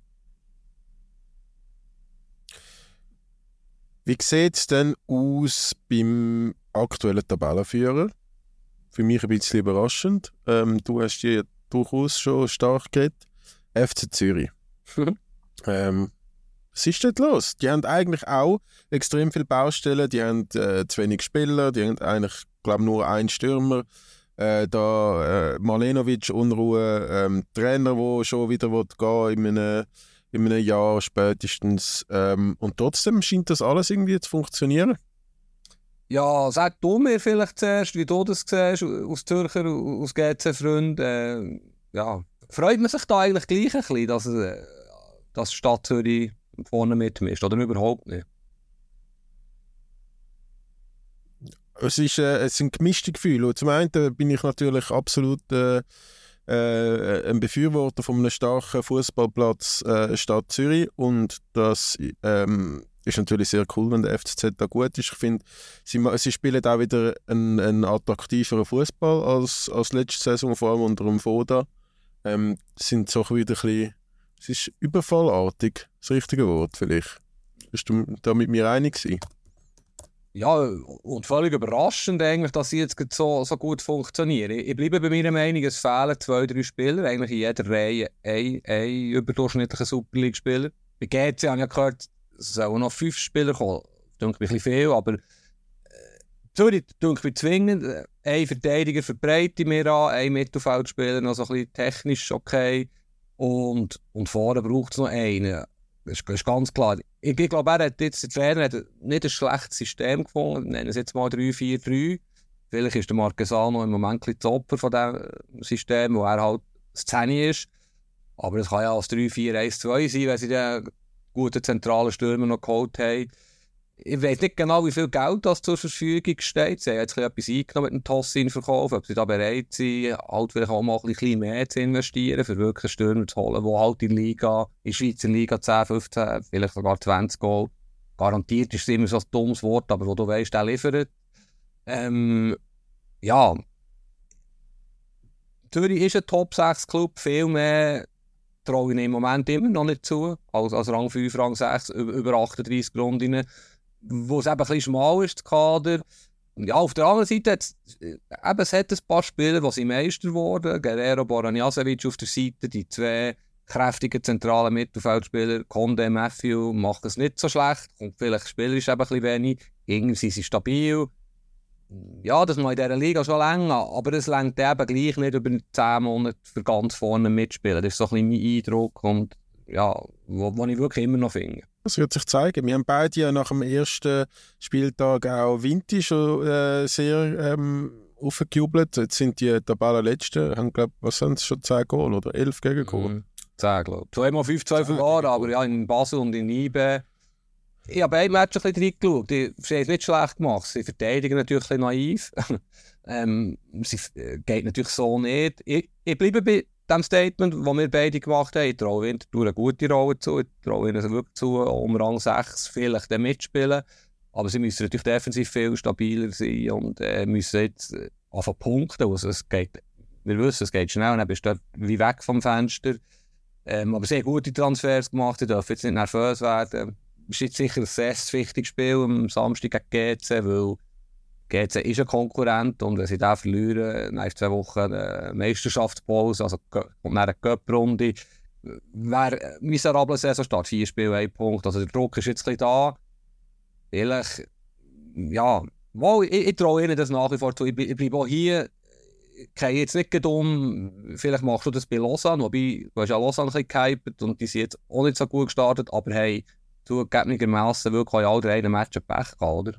Wie sieht es denn aus beim aktuellen Tabellenführer? Für mich ein bisschen überraschend. Ähm, du hast ja durchaus schon stark geredet. FC Zürich. ähm, was ist dort los? Die haben eigentlich auch extrem viele Baustellen. Die haben äh, zu wenig Spieler. Die haben eigentlich, glaube nur einen Stürmer. Äh, da äh, Malenovic Unruhe. Ähm, Trainer, der schon wieder will gehen in einem, in einem Jahr spätestens. Ähm, und trotzdem scheint das alles irgendwie zu funktionieren. Ja, sag du mir vielleicht zuerst, wie du das siehst, aus Zürcher, aus GC-Freund. Äh, ja, freut man sich da eigentlich gleich ein bisschen, dass, äh, dass die Stadt Zürich vorne mitmischt, oder überhaupt nicht? Es, ist, äh, es sind gemischte Gefühle. Zum einen bin ich natürlich absolut äh, ein Befürworter von einem starken Fußballplatz äh, Stadt Zürich und das ähm, ist natürlich sehr cool, wenn der FCZ da gut ist. Ich finde, sie, sie spielen auch wieder einen, einen attraktiveren Fußball als, als letzte Saison, vor allem unter dem Foda. Ähm, sind so wieder ein bisschen, es ist überfallartig, das richtige Wort vielleicht. Bist du da mit mir einig gewesen? Ja, und völlig überraschend eigentlich, dass sie jetzt so, so gut funktionieren. Ich, ich bleibe bei meiner Meinung, es fehlen zwei, drei Spieler, eigentlich in jeder Reihe ein, ein überdurchschnittlicher Super League-Spieler. Bei GC habe ich ja gehört, es sollen noch fünf Spieler kommen. Denke ich ein bisschen viel, aber Zürich denke ich zwingend. Äh, ein Verteidiger für Breite mir an, ein Mittelfeldspieler noch so ein bisschen technisch okay. Und, und vorne braucht es noch einen. Das ist, ganz klar. Ich, ich glaube, er hat jetzt, der Trainer hat nicht ein schlechtes System gefunden. Nennen es jetzt mal 3-4-3. Vielleicht ist der Marquesano im Moment ein bisschen Opfer von diesem System, wo er halt Szene ist. Aber es kann ja als 3-4-1-2 sein, wenn sie den guten zentralen Stürmer noch geholt haben ich weiß nicht genau, wie viel Geld das zur Verfügung steht. Sie haben jetzt etwas eingenommen mit dem Tossin-Verkauf, ob sie da bereit sind, halt vielleicht auch mal ein bisschen mehr zu investieren, für wirklich einen Stürmer zu holen, der halt in Liga, in Schweizer Liga 10, 15, vielleicht sogar 20 Goal. Garantiert ist es immer so ein dummes Wort, aber wo du weißt, der liefert. Ähm, ja. Zürich ist ein Top-6-Club, viel mehr traue ich im Moment immer noch nicht zu, als, als Rang 5, Rang 6, über 38 Runden wo es eben ein bisschen schmal ist, das Kader. Ja, auf der anderen Seite hat äh, eben, es hat ein paar Spieler, die sind Meister geworden. Guerrero, Boranjasevic auf der Seite, die zwei kräftigen zentralen Mittelfeldspieler, Conde, Matthew, machen es nicht so schlecht. Und vielleicht spielerisch eben ein wenig. Irgendwie sind sie stabil. Ja, das noch in dieser Liga schon länger, aber es längt eben gleich nicht über 10 Monate für ganz vorne mitspielen. Das ist so ein bisschen mein Eindruck und ja, wo ich wirklich immer noch finde. Das wird sich zeigen. Wir haben beide ja nach dem ersten Spieltag auch Vinti schon äh, sehr ähm, aufgejubelt. Jetzt sind die Tabellenletzten, haben, glaube was sind es schon 10 Goal oder 11 Gegengol? Mhm. 10, glaube ich. Zweimal 5-2 verloren, aber ja, in Basel und in Ibe. Ich habe beide Matches ein bisschen reingeschaut. Die haben es nicht schlecht gemacht. Sie verteidigen natürlich ein naiv. [laughs] ähm, sie äh, geht natürlich so nicht. Ich, ich bleibe bei dem Statement, das wir beide gemacht haben. Ich traue Winterthur eine gute Rolle zu. Ich traue ihnen wirklich zu, um Rang 6 vielleicht mitspielen. Aber sie müssen natürlich defensiv viel stabiler sein und äh, müssen jetzt äh, anfangen punkten. Also es geht, wir wissen, es geht schnell, dann bist du wie weg vom Fenster. Ähm, aber haben gute Transfers gemacht, sie dürfen jetzt nicht nervös werden. Es ist jetzt sicher ein sehr wichtiges Spiel am Samstag gegen GC, weil GC ist ein Konkurrent und wenn sie da verlieren, nach zwei Wochen eine Meisterschaftspause, also und dann eine Cup-Runde, wäre miserabler Saisonstart, vier Spiele, ein Punkt. Also der Druck ist jetzt da. Ehrlich, ja, wow, ich, ich traue ihnen das nach wie vor zu. Ich, ich bleibe auch hier, ich jetzt nicht dumm, vielleicht machst du das bei Lausanne, wobei du hast ja Lausanne ein bisschen und die sind jetzt auch nicht so gut gestartet, aber hey, zugegebenermaßen wirklich alle drei Matches Pech gehabt, oder?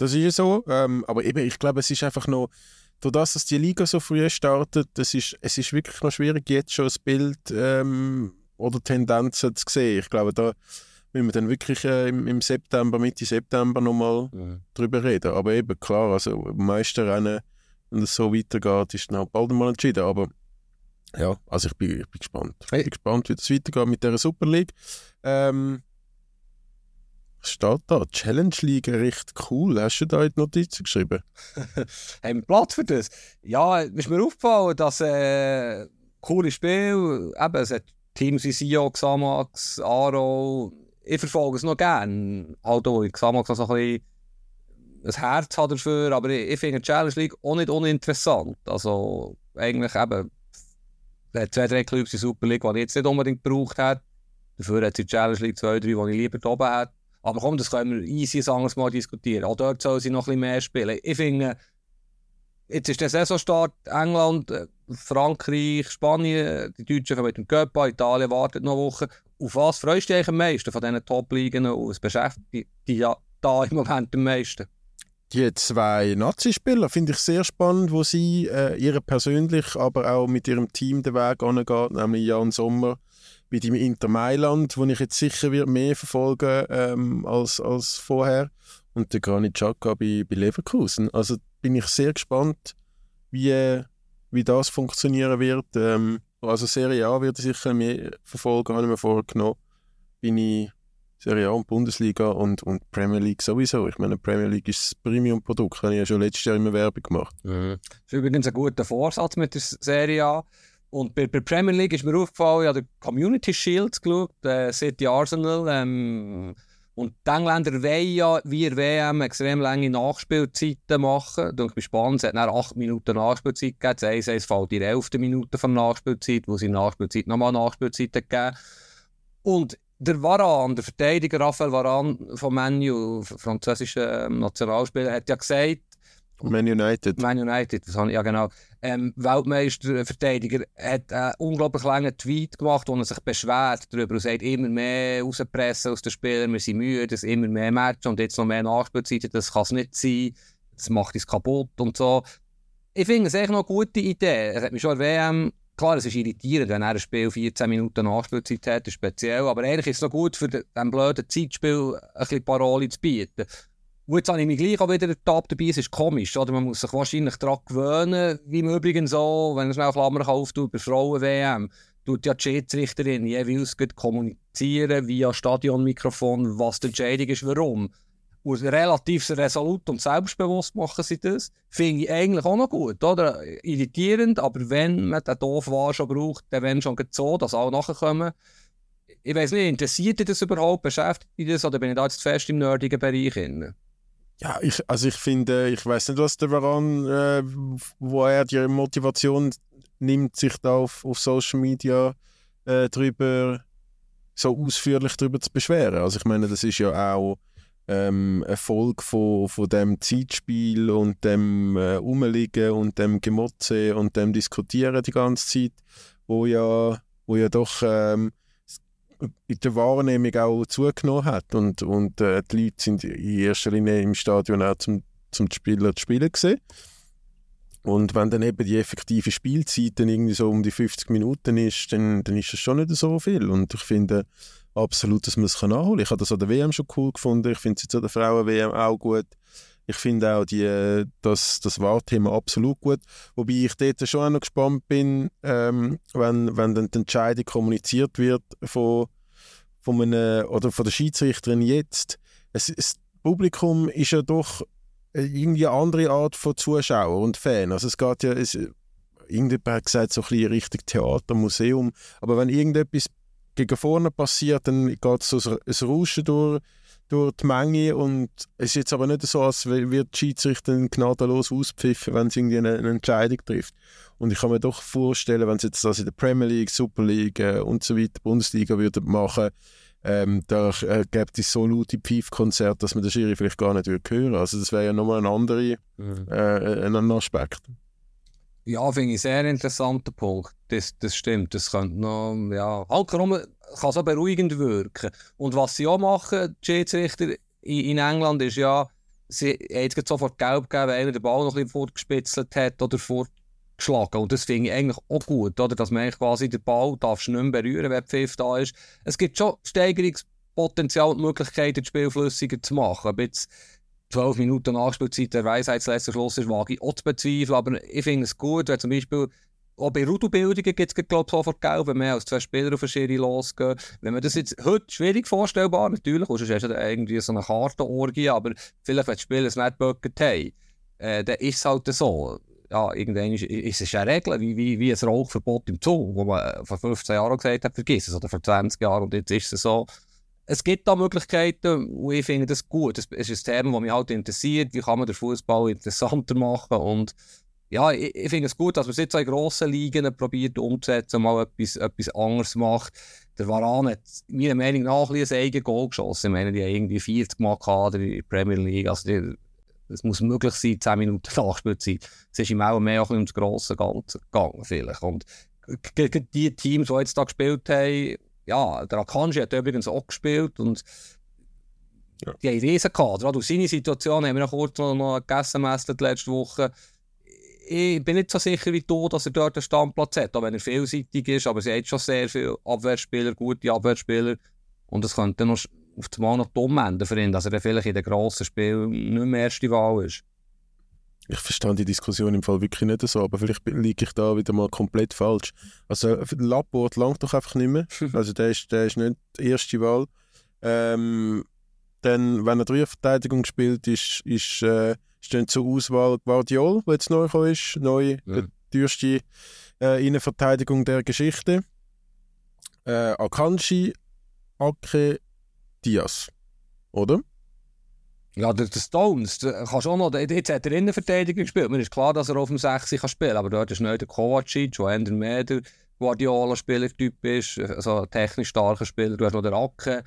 Das ist ja so. Ähm, aber eben, ich glaube, es ist einfach noch, durch das, dass die Liga so früh startet, das ist, es ist wirklich noch schwierig, jetzt schon das Bild ähm, oder Tendenzen zu sehen. Ich glaube, da müssen wir dann wirklich äh, im, im, September, Mitte September nochmal mhm. drüber reden. Aber eben, klar, also Meisterrennen, wenn es so weitergeht, ist dann auch bald mal entschieden. Aber ja, also ich bin, ich bin gespannt. Ich bin gespannt, wie das weitergeht mit der Super League. Ähm, steht da? Challenge League recht cool. Hast du da in die Notizen geschrieben? Haben wir Platz für das? Ja, ist mir aufgefallen, dass äh, coole Spiel, eben, es hat Teams wie Sio, Xamax, Aro, ich verfolge es noch gerne. Auch in Xamax noch so ein bisschen ein Herz hat dafür, aber ich, ich finde Challenge League auch nicht uninteressant. Also eigentlich eben, zwei, drei Clubs in Super League, die ich jetzt nicht unbedingt gebraucht habe. Dafür hat es die Challenge League zwei, drei, die ich lieber oben hätte. Aber komm, das können wir easy ein anderes Mal diskutieren. Auch dort soll sie noch ein bisschen mehr spielen. Ich finde, jetzt ist der Saisonstart England, äh, Frankreich, Spanien, die Deutschen mit dem Cup Italien wartet noch eine Woche. Auf was freust du dich am meisten von diesen Top-Ligen und was beschäftigt dich ja da im Moment am meisten? Die zwei Nazi-Spieler finde ich sehr spannend, wo sie äh, ihre persönlich, aber auch mit ihrem Team den Weg angehen, nämlich Jan Sommer bei dem Inter Mailand, wo ich jetzt sicher wird mehr verfolgen ähm, als, als vorher. Und der Granit Xhaka bei, bei Leverkusen. Also bin ich sehr gespannt, wie, wie das funktionieren wird. Ähm, also Serie A wird ich sicher mehr verfolgen, habe ich mir vorgenommen. Bin ich Serie A und Bundesliga und, und Premier League sowieso. Ich meine, Premier League ist das Premium-Produkt. Habe ich ja schon letztes Jahr immer Werbung gemacht. Mhm. Das ist übrigens ein guter Vorsatz mit der Serie A. Und bei der Premier League ist mir aufgefallen, ich habe den Community Shield geschaut, äh, City Arsenal. Ähm, Und die Engländer wollen ja wie in WM extrem lange Nachspielzeiten machen. Ich bin spannend, es hat dann 8 Minuten Nachspielzeit gegeben. Das 1 1 fällt in der 11. Minute von Nachspielzeit, wo sie Nachspielzeit nochmal Nachspielzeit gegeben Und der Varan, der Verteidiger Raphael Varan von Menu, französischer ähm, Nationalspieler, hat ja gesagt, Man United. Man United, das habe ich, ja genau. Ähm, Weltmeisterverteidiger hat einen unglaublich langen Tweet gemacht, wo er sich beschwert darüber und sagt, immer mehr rauspressen aus den Spielern, wir sind müde, es immer mehr Matches und jetzt noch mehr Nachspielzeiten, das kann es nicht sein, das macht uns kaputt und so. Ich finde es echt noch eine gute Idee. Es hat mich schon WM Klar, es ist irritierend, wenn er ein Spiel 14 Minuten Nachspielzeit hat, ist speziell, aber eigentlich ist es noch gut, für diesem blöden Zeitspiel ein bisschen Parole zu bieten. Und jetzt habe ich mich gleich auch wieder ertappt dabei, es ist komisch, oder? Man muss sich wahrscheinlich daran gewöhnen, wie im Übrigen so, wenn er schnell Klammer auftut, bei Frauen-WM, tut ja die Schiedsrichterin jeweils kommunizieren via Stadionmikrofon, was die Entscheidung ist, warum. Und relativ resolut und selbstbewusst machen sie das. Finde ich eigentlich auch noch gut, oder? Irritierend, aber wenn man den doof war schon braucht, dann wenn schon so, dass alle nachkommen. Ich weiß nicht, interessiert dich das überhaupt? Beschäftigt dich das oder bin ich da jetzt fest im nerdigen Bereich? Drin? Ja, ich, also ich finde, ich weiß nicht, was der Varan, äh, wo er die Motivation nimmt, sich da auf, auf Social Media äh, drüber so ausführlich darüber zu beschweren. Also ich meine, das ist ja auch ähm, Erfolg von, von dem Zeitspiel und dem äh, Umliegen und dem Gemotze und dem Diskutieren die ganze Zeit, wo ja, wo ja doch ähm, in der Wahrnehmung auch zugenommen hat und, und äh, die Leute sind in erster Linie im Stadion auch zum, zum Spieler zu spielen gesehen. Und wenn dann eben die effektive Spielzeit dann irgendwie so um die 50 Minuten ist, dann, dann ist das schon nicht so viel. Und ich finde, absolut, dass man es nachholen kann. Ich habe das an der WM schon cool gefunden. Ich finde es jetzt an der Frauen-WM auch gut. Ich finde auch die, das, das Wahlthema absolut gut. Wobei ich dort schon auch noch gespannt bin, ähm, wenn, wenn dann die Entscheidung kommuniziert wird von, von, einem, oder von der Schiedsrichterin jetzt. Es, das Publikum ist ja doch irgendwie eine andere Art von Zuschauer und Fan. Also es geht ja, es, irgendjemand hat gesagt, so ein bisschen Richtung Theater, Museum. Aber wenn irgendetwas gegen vorne passiert, dann geht so ein Rauschen durch, durch die Menge und es ist jetzt aber nicht so, als wird die Schiedsrichter gnadenlos auspfiffen, wenn sie irgendwie eine, eine, Entscheidung trifft. Und ich kann mir doch vorstellen, wenn sie jetzt das in der Premier League, Super League äh, und so weiter, Bundesliga würden machen, ähm, da äh, gibt es so laute Pfeifkonzerte, dass man den Schiri vielleicht gar nicht hören würde. Also das wäre ja nochmal ein anderer mhm. äh, ein Aspekt. Ja, finde ich einen sehr interessanter Punkt. Das, das stimmt. Das könnte noch, ja, halt kann so beruhigend wirken. Und was sie auch machen, die Schiedsrichter in, in England, ist ja, sie haben jetzt sofort gelb gegeben, weil einer den Ball noch ein bisschen vorgespitzelt hat oder vorgeschlagen. Und das finde ich eigentlich auch gut, oder? dass man quasi den Ball darfst nicht mehr berühren, wenn Pfiff da ist. Es gibt schon Steigerungspotenzial und Möglichkeiten, das Spiel flüssiger zu machen. Aber jetzt, 12 Minuten Nachspielzeit der Weisheitsletzter Schluss ist, wage ich auch zu bezweifeln. Aber ich finde es gut, wenn zum Beispiel auch bei Rudelbildungen gibt es, glaube ich, sofort Geld, wenn mehr als zwei Spieler auf eine Serie losgehen. Wenn man das jetzt heute schwierig vorstellbar, natürlich, sonst hast du irgendwie so eine Kartenorgie, aber vielleicht, wenn die Spieler es nicht geböckert haben, äh, dann ist es halt so. Ja, irgendwann ist, ist es eine Regel, wie, wie, wie ein Rauchverbot im Zoo, wo man vor 15 Jahren gesagt hat, vergiss es, oder vor 20 Jahren, und jetzt ist es so es gibt da Möglichkeiten und ich finde das gut. Es ist ein Thema, das mich halt interessiert. Wie kann man den Fußball interessanter machen? Und ja, ich, ich finde es gut, dass man es jetzt in grossen Ligen probiert umzusetzen und mal etwas, etwas anderes macht. Der Varan hat meiner Meinung nach ein, ein eigenes Goal geschossen. Ich meine, die haben irgendwie 40 Mal Kader in der Premier League. Also es muss möglich sein, 10 Minuten [laughs] Nachspielzeit. Es ist ihm auch mehr ums grosse Ganze gegangen, vielleicht. Und gegen die Teams, die jetzt da gespielt haben, ja, der Akanji hat übrigens auch gespielt und ja. die haben riesen Kader. Aus seiner Situation haben wir noch kurz noch, noch gegessen letzte Woche. Ich bin nicht so sicher wie du, dass er dort einen Standplatz hat, auch wenn er vielseitig ist, aber sie hat schon sehr viele Abwehrspieler, gute Abwehrspieler und es könnte noch auf einmal noch dumm enden für ihn, dass er vielleicht in den grossen Spielen nicht mehr erste Wahl ist ich verstehe die Diskussion im Fall wirklich nicht so, aber vielleicht liege ich da wieder mal komplett falsch. Also Lapport langt doch einfach nicht mehr. [laughs] Also der ist, der ist nicht die erste Wahl. Ähm, dann, wenn er Dreierverteidigung spielt, ist, ist, äh, dann zur Auswahl Guardiol, der jetzt neu gekommen ist. Neu, ja. die teuerste äh, Innenverteidigung der Geschichte. Äh, Akanji, Ake, Diaz. oder? Ja, der, der Stones, der, kannst auch noch, jetzt hat er Innenverteidiger gespielt. Mir ist klar, dass er auf dem 6 kann spielen aber dort ist nicht der Kovacic, der eher mehr der Guardiola-Spielertyp ist, also ein technisch starker Spieler. Du hast noch den Acken.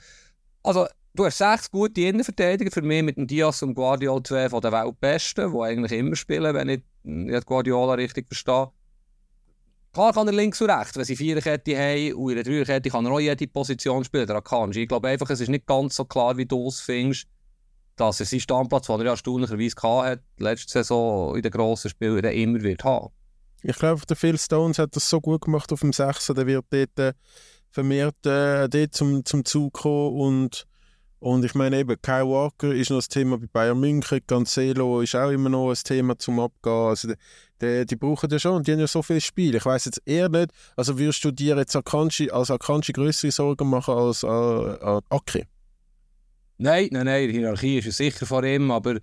Also, du hast sechs gute Innenverteidiger, für mich mit dem Diaz und Guardiola zwei von der Weltbesten, die eigentlich immer spielen, wenn ich, ich Guardiola richtig verstehe. Klar kann er links und rechts, wenn sie vier Kette haben und in der Dreierkette kann er auch jede Position spielen, der Akanji. Ich glaube einfach, es ist nicht ganz so klar, wie du es findest, dass er seinen Standplatz, den er ja erstaunlicherweise hatte, letzte Saison in den grossen Spielen immer wird haben. Ich glaube, der Phil Stones hat das so gut gemacht auf dem 6. Der wird dort äh, vermehrt äh, dort zum, zum Zug kommen und und ich meine eben, Kyle Walker ist noch das Thema bei Bayern München, Cancelo ist auch immer noch ein Thema zum Abgehen. Also die, die, die brauchen ja schon, die haben ja so viel Spiel. Ich weiß jetzt eher nicht, also würdest du dir jetzt Akanji, als Akanji größere Sorgen machen als äh, Akri? Nein, nein, nein, die Hierarchie ist ja sicher vor ihm, aber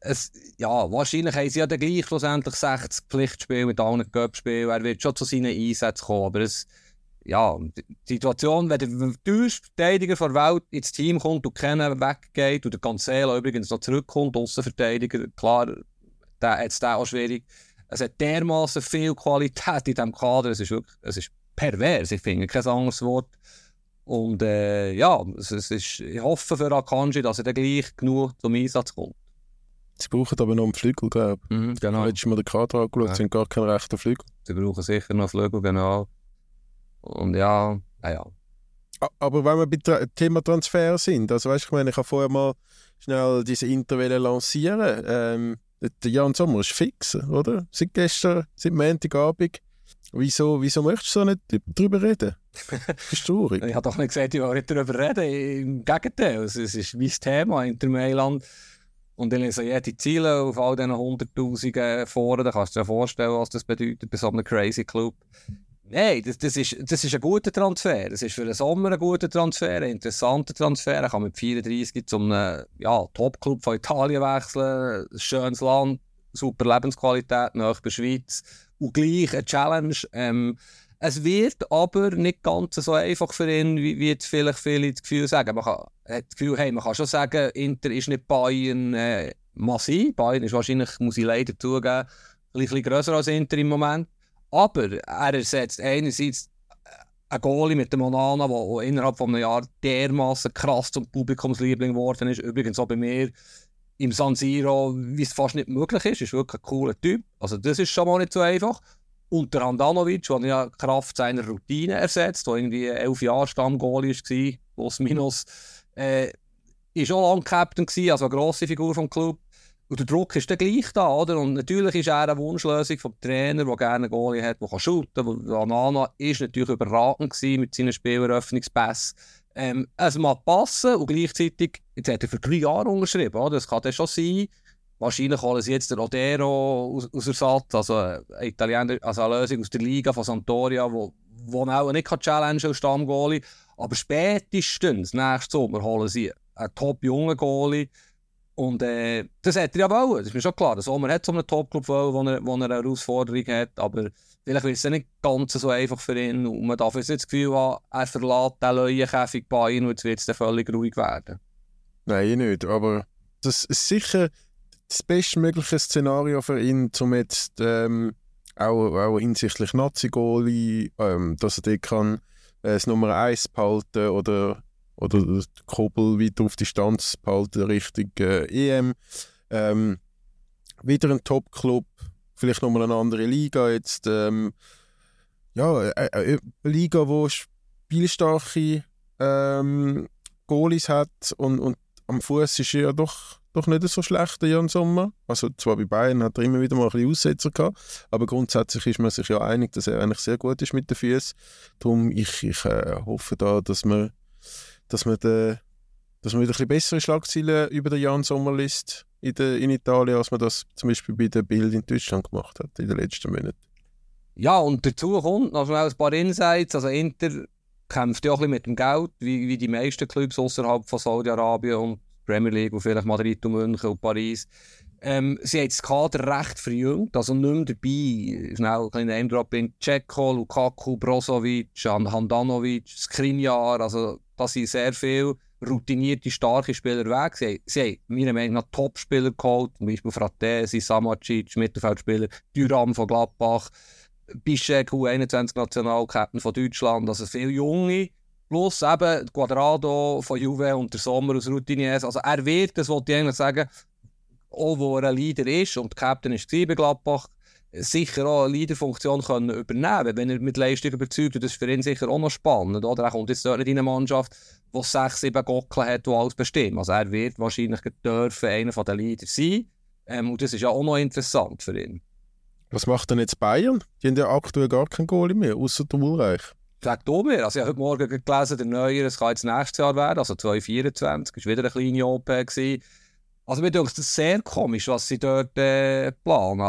es, ja, wahrscheinlich haben sie ja dann gleich schlussendlich 60 Pflichtspiele mit allen Cup-Spielen. Er wird schon zu seinen Einsätzen kommen, aber es ja, die Situation, wenn der teuerste Verteidiger der Welt ins Team kommt und keiner weggeht und der Cancelo übrigens noch zurückkommt, Außenverteidiger, klar, der hat es auch schwierig. Es hat dermaßen viel Qualität in diesem Kader, es ist wirklich, es ist pervers, ich finde kein anderes Wort. Und äh, ja, es, es, ist, ich hoffe für Akanji, dass er dann gleich genug zum Einsatz kommt. Sie brauchen aber noch einen Flügel, glaube ich. Mhm, genau. Letztes Mal den Kader angeschaut, ja. sind gar kein rechter Flügel. Sie brauchen sicher noch einen Flügel, genau. Und ja, naja. Aber wenn wir beim Thema Transfer sind, also weißt, ich meine, ich habe vorher mal schnell diese Interview lancieren. Ähm, der Jan Sommer ist fix, oder? Seit gestern, seit Montagabend. Wieso, wieso möchtest du so nicht darüber reden? [laughs] Das ist traurig. ich habe doch nicht gesagt, ich will nicht darüber reden. Im Gegenteil, es ist mein Thema Inter Mailand. Und ich lese jede Ziele auf all diesen Hunderttausenden vor. Da kannst du dir vorstellen, was das bedeutet bei so einem Crazy Club. Nein, das, das, ist, das ist ein guter Transfer. Das ist für den Sommer ein guter Transfer, ein interessanter Transfer. Er kann mit 34 zum ja, Top-Club von Italien wechseln. Schönes Land, super Lebensqualität nach der Schweiz. Und gleich eine Challenge. Ähm, es wird aber nicht ganz so einfach für ihn, wie, wie jetzt vielleicht viele das Gefühl sagen. Man kann, hat das Gefühl, hey, man kann schon sagen, Inter ist nicht Bayern äh, massiv. Bayern ist wahrscheinlich, muss ich leider zugeben, ein bisschen grösser als Inter im Moment. Aber er ersetzt einerseits einen Goalie mit dem Monana, der innerhalb von einem Jahr dermaßen krass zum Publikumsliebling geworden ist. Übrigens auch bei mir im San Siro, wie es fast nicht möglich ist. Ist wirklich ein cooler Typ. Also das ist schon mal nicht so einfach. Und der Handanovic, der ja Kraft seiner Routine ersetzt, der irgendwie elf Jahre Stammgoalie war, plus minus, äh, ist auch lang Captain also eine grosse Figur vom Club. Und der Druck ist dann gleich da, oder? Und natürlich ist er eine Wunschlösung vom Trainer, der gerne einen Goalie hat, der kann shooten. Anana ist natürlich überragend mit seinen Spieleröffnungspässen. Ähm, es mag passen und gleichzeitig, jetzt hat er für drei Jahre unterschrieben, oder? Das kann dann schon sein. Wahrscheinlich holen sie jetzt den Rodero aus, aus Ersatz, also eine, Italiener, also eine Lösung aus der Liga von Santoria, wo, wo auch nicht kann challengen als Stammgoalie. Aber spätestens nächsten Sommer holen sie einen top-jungen Goalie, und äh, das hat er ja wollen, das ist mir schon klar. Der Sommer hat so einen Top-Club wo wo er eine Herausforderung hat, aber vielleicht wird es ja nicht ganz so einfach für ihn und man darf jetzt nicht das Gefühl haben, er verlässt den Leuenkäfig ihm und jetzt wird es dann völlig ruhig werden. Nein, nicht, aber das ist sicher das bestmögliche Szenario für ihn, um jetzt ähm, auch, auch hinsichtlich Nazi-Goli, ähm, dass er dort kann, äh, das Nummer 1 behalten oder oder Kurbel weiter auf Distanz behalten Richtung äh, EM. Ähm, wieder ein Top-Club, vielleicht nochmal eine andere Liga jetzt. Ähm, ja, eine, äh, eine, äh, Liga, wo spielstarke ähm, Goalies hat und, und am Fuß ist er ja doch, doch nicht so schlecht, Jan Sommer. Also zwar bei Bayern hat er immer wieder mal ein bisschen Aussetzer gehabt, aber grundsätzlich ist man sich ja einig, dass er eigentlich sehr gut ist mit den Füßen. Darum ich, ich äh, hoffe da, dass man dass man, de, dass man wieder ein bisschen bessere Schlagzeilen über den Jan Sommer liest in, de, in Italien, als man das zum Beispiel bei der Bild in Deutschland gemacht hat in den letzten Monaten. Ja, und dazu kommt noch schnell ein paar Insights. Also Inter kämpft ja auch ein bisschen mit dem Geld, wie, wie die meisten Clubs außerhalb von Saudi-Arabien und Premier League und vielleicht Madrid und München und Paris. Ähm, sie haben das Kader recht verjüngt, also nicht mehr dabei. Schnell ein kleiner Name-Drop in Ceko, Lukaku, Brozovic, Handanovic, Skriniar, also das sind sehr viele routinierte, starke Spieler weg. Sie, sie haben meiner Meinung nach Top-Spieler geholt, zum Beispiel Fratesi, Samacic, Mittelfeldspieler, Düram von Gladbach, Bischek, U21-Nationalkapitän von Deutschland, also viele Junge. Plus eben Quadrado von Juve und der Sommer aus Routiniers. Also er wird, das wollte ich eigentlich sagen, auch wo er ein Leader ist und Captain ist bei Gladbach, sicher auch eine Leaderfunktion können übernehmen wenn er mit Leistung überzeugt. Und das ist für ihn sicher auch noch spannend. Oder? Er kommt jetzt dort nicht in eine Mannschaft, die sechs, sieben Gockeln hat, die alles bestimmen. Also er wird wahrscheinlich dürfen einer der Leader sein. Ähm, und das ist ja auch noch interessant für ihn. Was macht denn jetzt Bayern? Die haben ja aktuell gar keinen Goalie mehr, außer der Ulreich. Sagt du mir. Also ich habe heute Morgen gelesen, der Neue, es kann jetzt nächstes Jahr werden, also 2024, war wieder eine kleine OP. Gewesen. Also mir denkt es sehr komisch, was sie dort äh, planen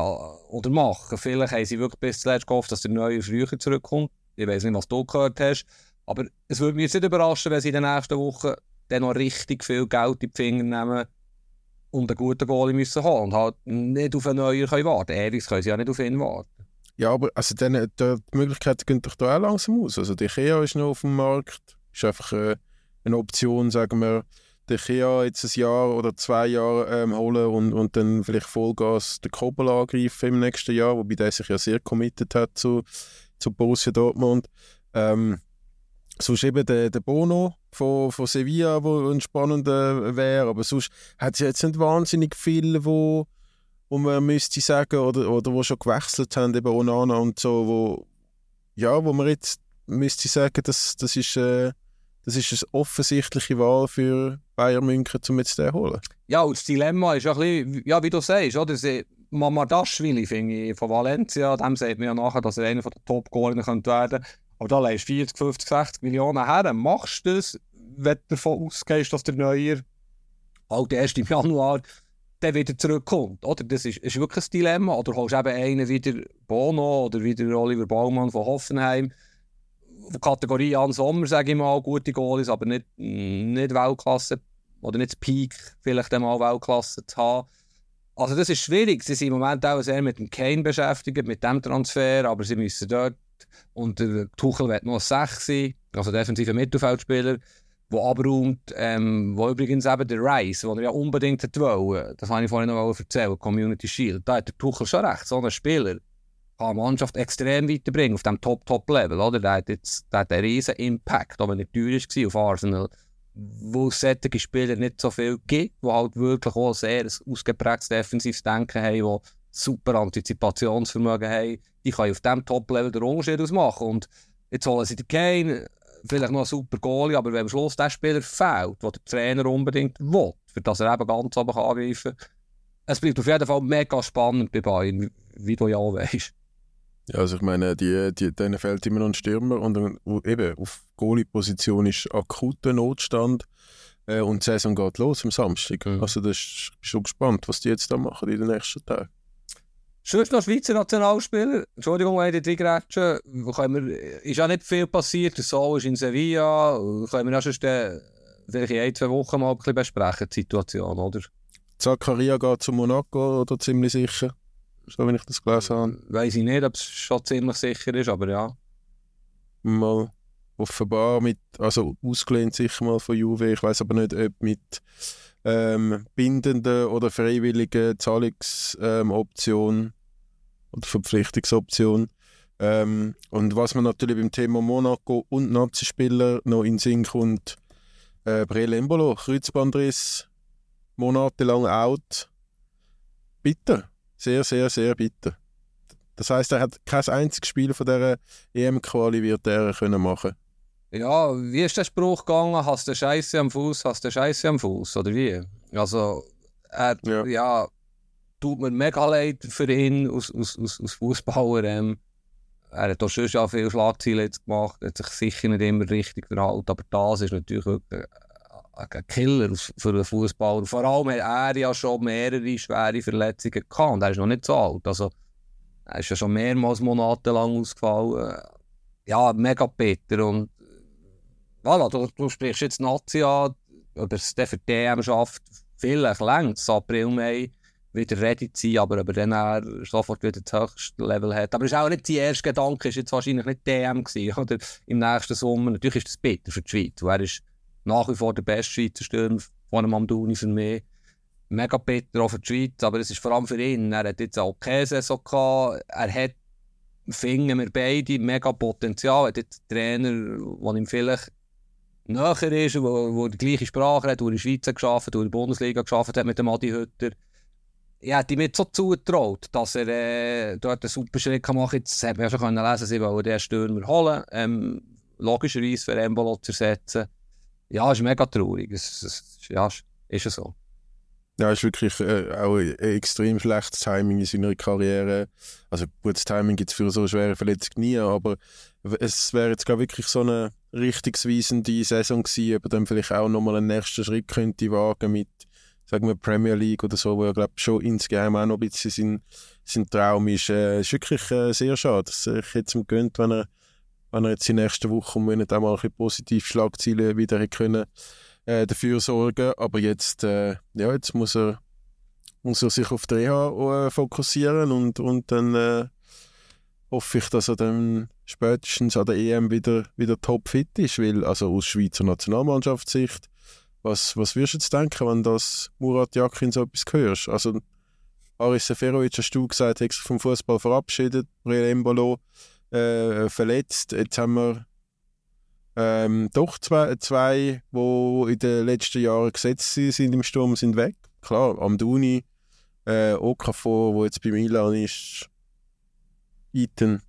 oder machen. Vielleicht haben sie wirklich bis zuletzt gehofft, dass der Neue früher zurückkommt. Ich weiß nicht, was du gehört hast. Aber es würde mich jetzt nicht überraschen, wenn sie in den nächsten Wochen dann noch richtig viel Geld in die Finger nehmen und einen guten Goalie müssen haben und halt nicht auf einen Neuen können warten. Ewig können sie ja nicht auf ihn warten. Ja, aber also dann, die Möglichkeiten gehen doch da auch langsam aus. Also die IKEA ist noch auf dem Markt. Ist einfach äh, eine Option, sagen wir, den IKEA jetzt ein Jahr oder zwei Jahre ähm, holen und, und dann vielleicht Vollgas den Kobel angreifen im nächsten Jahr, wobei der sich ja sehr committed hat zu, zu Borussia Dortmund. Ähm, sonst eben der, der Bono von, von Sevilla, wo ein spannender wäre, aber sonst hat es jetzt nicht wahnsinnig viele, wo, wo man müsste sagen, oder, oder wo schon gewechselt haben, eben Onana und so, wo, ja, wo man jetzt müsste sagen, das, das ist... Äh, das ist eine offensichtliche Wahl für Bayern München, um jetzt zu holen. Ja, und das Dilemma ist ja ein bisschen, ja, wie du sagst, oder? Mamadashvili, finde ich, von Valencia, dem sagt man ja nachher, dass er einer der Top-Goalinnen könnte werden Aber da leist 40, 50, 60 Millionen her. Machst du das, wenn du davon ausgehst, dass der Neuer halt erst im Januar der wieder zurückkommt. Oder? Das ist, ist wirklich ein Dilemma. Oder holst du eben einen wieder Bono oder wieder Oliver Baumann von Hoffenheim Kategorie an Sommer, sage ich mal, gute Goalies, aber nicht, nicht Weltklasse oder nicht Peak, vielleicht einmal Weltklasse zu haben. Also das ist schwierig. Sie sind im Moment auch sehr mit dem Kane beschäftigt, mit dem Transfer, aber sie müssen dort und der Tuchel wird noch 6 sein, also defensiver Mittelfeldspieler, der abräumt, ähm, wo übrigens eben der Rice, den er ja unbedingt wollte, das habe ich vorhin noch erzählt, Community Shield, da hat der Tuchel schon recht, so ein Spieler kann die Mannschaft extrem weiterbringen auf dem Top-Top-Level. Der hat jetzt einen riesen Impact, aber nicht teuer war auf Arsenal. Wo es solche Spieler nicht so viel gibt, die halt wirklich auch sehr ein ausgeprägtes defensives Denken haben, die super Antizipationsvermögen haben, die können auf diesem Top-Level den Unterschied ausmachen. Und jetzt holen sie den Kane, vielleicht noch einen super Goalie, aber wenn am Schluss der Spieler fehlt, den der Trainer unbedingt will, für das er eben ganz oben angreifen kann, es bleibt auf jeden Fall mega spannend bei Bayern, wie du ja weißt. Ja, also ich meine, die, die, denen fehlt immer noch ein Stürmer und eben auf Goalie-Position ist akuter Notstand äh, und die Saison geht los am Samstag. Mhm. Also das ist schon gespannt, was die jetzt da machen in den nächsten Tagen. Sonst noch Schweizer Nationalspieler. Entschuldigung, wenn ich dich grätsche. Ist ja nicht viel passiert. Der Soul ist in Sevilla. Können wir ja schon vielleicht in ein, zwei Wochen mal ein bisschen besprechen, die Situation, oder? Zakaria geht zu Monaco, oder ziemlich sicher so wenn ich das gelesen habe. Weiß ich nicht, ob es schon ziemlich sicher ist, aber ja. Mal offenbar mit, also ausgelehnt sicher mal von Juve, ich weiß aber nicht, ob mit ähm, bindenden oder freiwilligen Zahlungsoption ähm, oder Verpflichtungsoption. Ähm, und was man natürlich beim Thema Monaco und Nazi-Spieler noch in Sinn kommt, äh, Embolo, Kreuzbandriss, monatelang out. Bitte. Sehr, sehr, sehr bitter. Das heißt, er hat kein einziges Spiel von dieser EM-Quali wird er können machen. Ja, wie ist der Spruch gegangen? Hast du Scheiße am Fuß, hast du Scheiße am Fuß oder wie? Also er, ja. ja. tut mir mega leid für ihn aus, aus, aus, aus Fußballer. Ähm, er hat auch schon viele Schlagzeilen jetzt gemacht, hat sich sicher nicht immer richtig verhalten, aber das ist natürlich wirklich ein Killer für einen Fußballer. Vor allem hat er ja schon mehrere schwere Verletzungen gehabt und er ist noch nicht so alt. Also, er ist ja schon mehrmals monatelang ausgefallen. Ja, mega bitter. Und voilà, du, du sprichst jetzt Nazi an, ob der für die DM schafft. Vielleicht längst April, Mai wieder ready zu sein, aber ob er dann er sofort wieder das höchste Level hat. Aber es ist auch nicht der erste Gedanke, ist jetzt wahrscheinlich nicht DM gewesen, [laughs] oder im nächsten Sommer. Natürlich ist das bitter für die Schweiz. Er nach wie vor der beste Schweizer Stürmer von einem Amdouni für mich. Mega bitter für die Schweiz, aber es ist vor allem für ihn. Er hat jetzt auch keine Saison gehabt. Er hat, finden wir beide, mega Potenzial. Er hat jetzt einen Trainer, der ihm vielleicht näher ist, wo, wo die gleiche Sprache hat, wo in der Schweiz geschafft, wo in der Bundesliga geschafft hat mit dem Adi Hütter. Ich hätte ihm nicht so zugetraut, dass er äh, dort einen super Schritt machen kann. Jetzt hat man ja schon können lesen, sie wollen den Stürmer holen. Ähm, logischerweise für Embolo zu ersetzen. Ja, ist mega traurig. Es, es, ja, ist ja so. Ja, ist wirklich äh, auch ein extrem schlechtes Timing in seiner Karriere. Also gutes Timing gibt es für so schwere Verletzung nie, aber es wäre jetzt glaube wirklich so eine richtungsweisende Saison gewesen, ob er dann vielleicht auch nochmal einen nächsten Schritt könnte wagen mit, sagen wir, Premier League oder so, wo er glaube schon insgeheim auch noch ein bisschen sein, sein Traum ist. Äh, ist wirklich äh, sehr schade, ich jetzt ihm gönnt, wenn er, wenn er jetzt den nächsten Wochen auch mal ein bisschen positiv Schlagziele wieder können äh, dafür sorgen. Aber jetzt, äh, ja, jetzt muss er, muss er sich auf die Reha äh, fokussieren und, und dann äh, hoffe ich, dass er dann spätestens an der EM wieder, wieder topfit ist, weil also aus Schweizer Nationalmannschaftssicht, was, was wirst du jetzt denken, wenn das Murat Yakin so etwas hörst? Also Aris Seferovic hast du gesagt, hat sich vom Fußball verabschiedet, Briel Embolo äh, verletzt, jetzt haben wir ähm, doch zwei, zwei, die in den letzten Jahren gesetzt sind im Sturm, sind weg. Klar, Amduni, äh, Okafor, wo jetzt bei Milan ist, Ethan,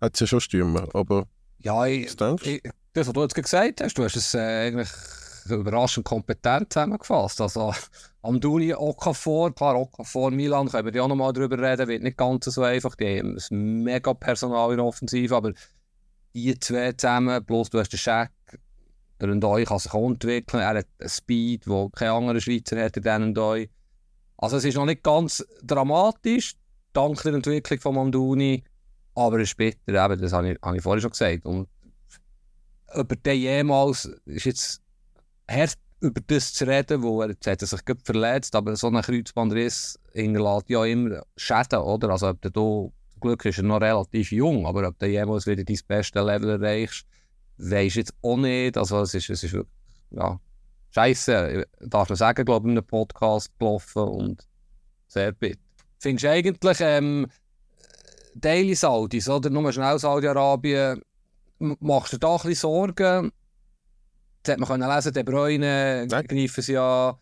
hat es ja schon Stürmer, aber ja, ich, ich, das, was du jetzt gesagt hast, du hast es äh, eigentlich überraschend kompetent zusammengefasst. Also Amduni, Okafor, klar, Okafor, Milan, können wir ja auch noch mal drüber reden, wird nicht ganz so einfach, die haben ein mega Personal in Offensive, aber die zwei zusammen, plus du hast den Scheck, der Ndoi kann sich entwickeln. Er hat einen Speed, den kein anderer Schweizer hat, der Ndoi. Also es ist noch nicht ganz dramatisch, dank der Entwicklung von Manduni, aber es bitter, eben, das habe ich, habe ich vorhin schon gesagt. Und über den jemals ist jetzt hart über das zu reden, wo er, jetzt hat er sich verletzt, aber so ein Kreuzbandriss hinterlässt ja immer Schäden, oder? Also ob du da Glück ist er noch relativ jung, aber ob du jemals wieder dein beste Level erreichst, weisst jetzt auch nicht. Also es ist, es ist ja, scheiße, darf man sagen, glaube ich, in einem Podcast gelaufen und sehr bitter. Findest du eigentlich ähm, Daily Saudis oder nur schnell Saudi-Arabien, machst du da ein bisschen Sorgen? Das hat man können lesen, De Bruyne greifen sie ja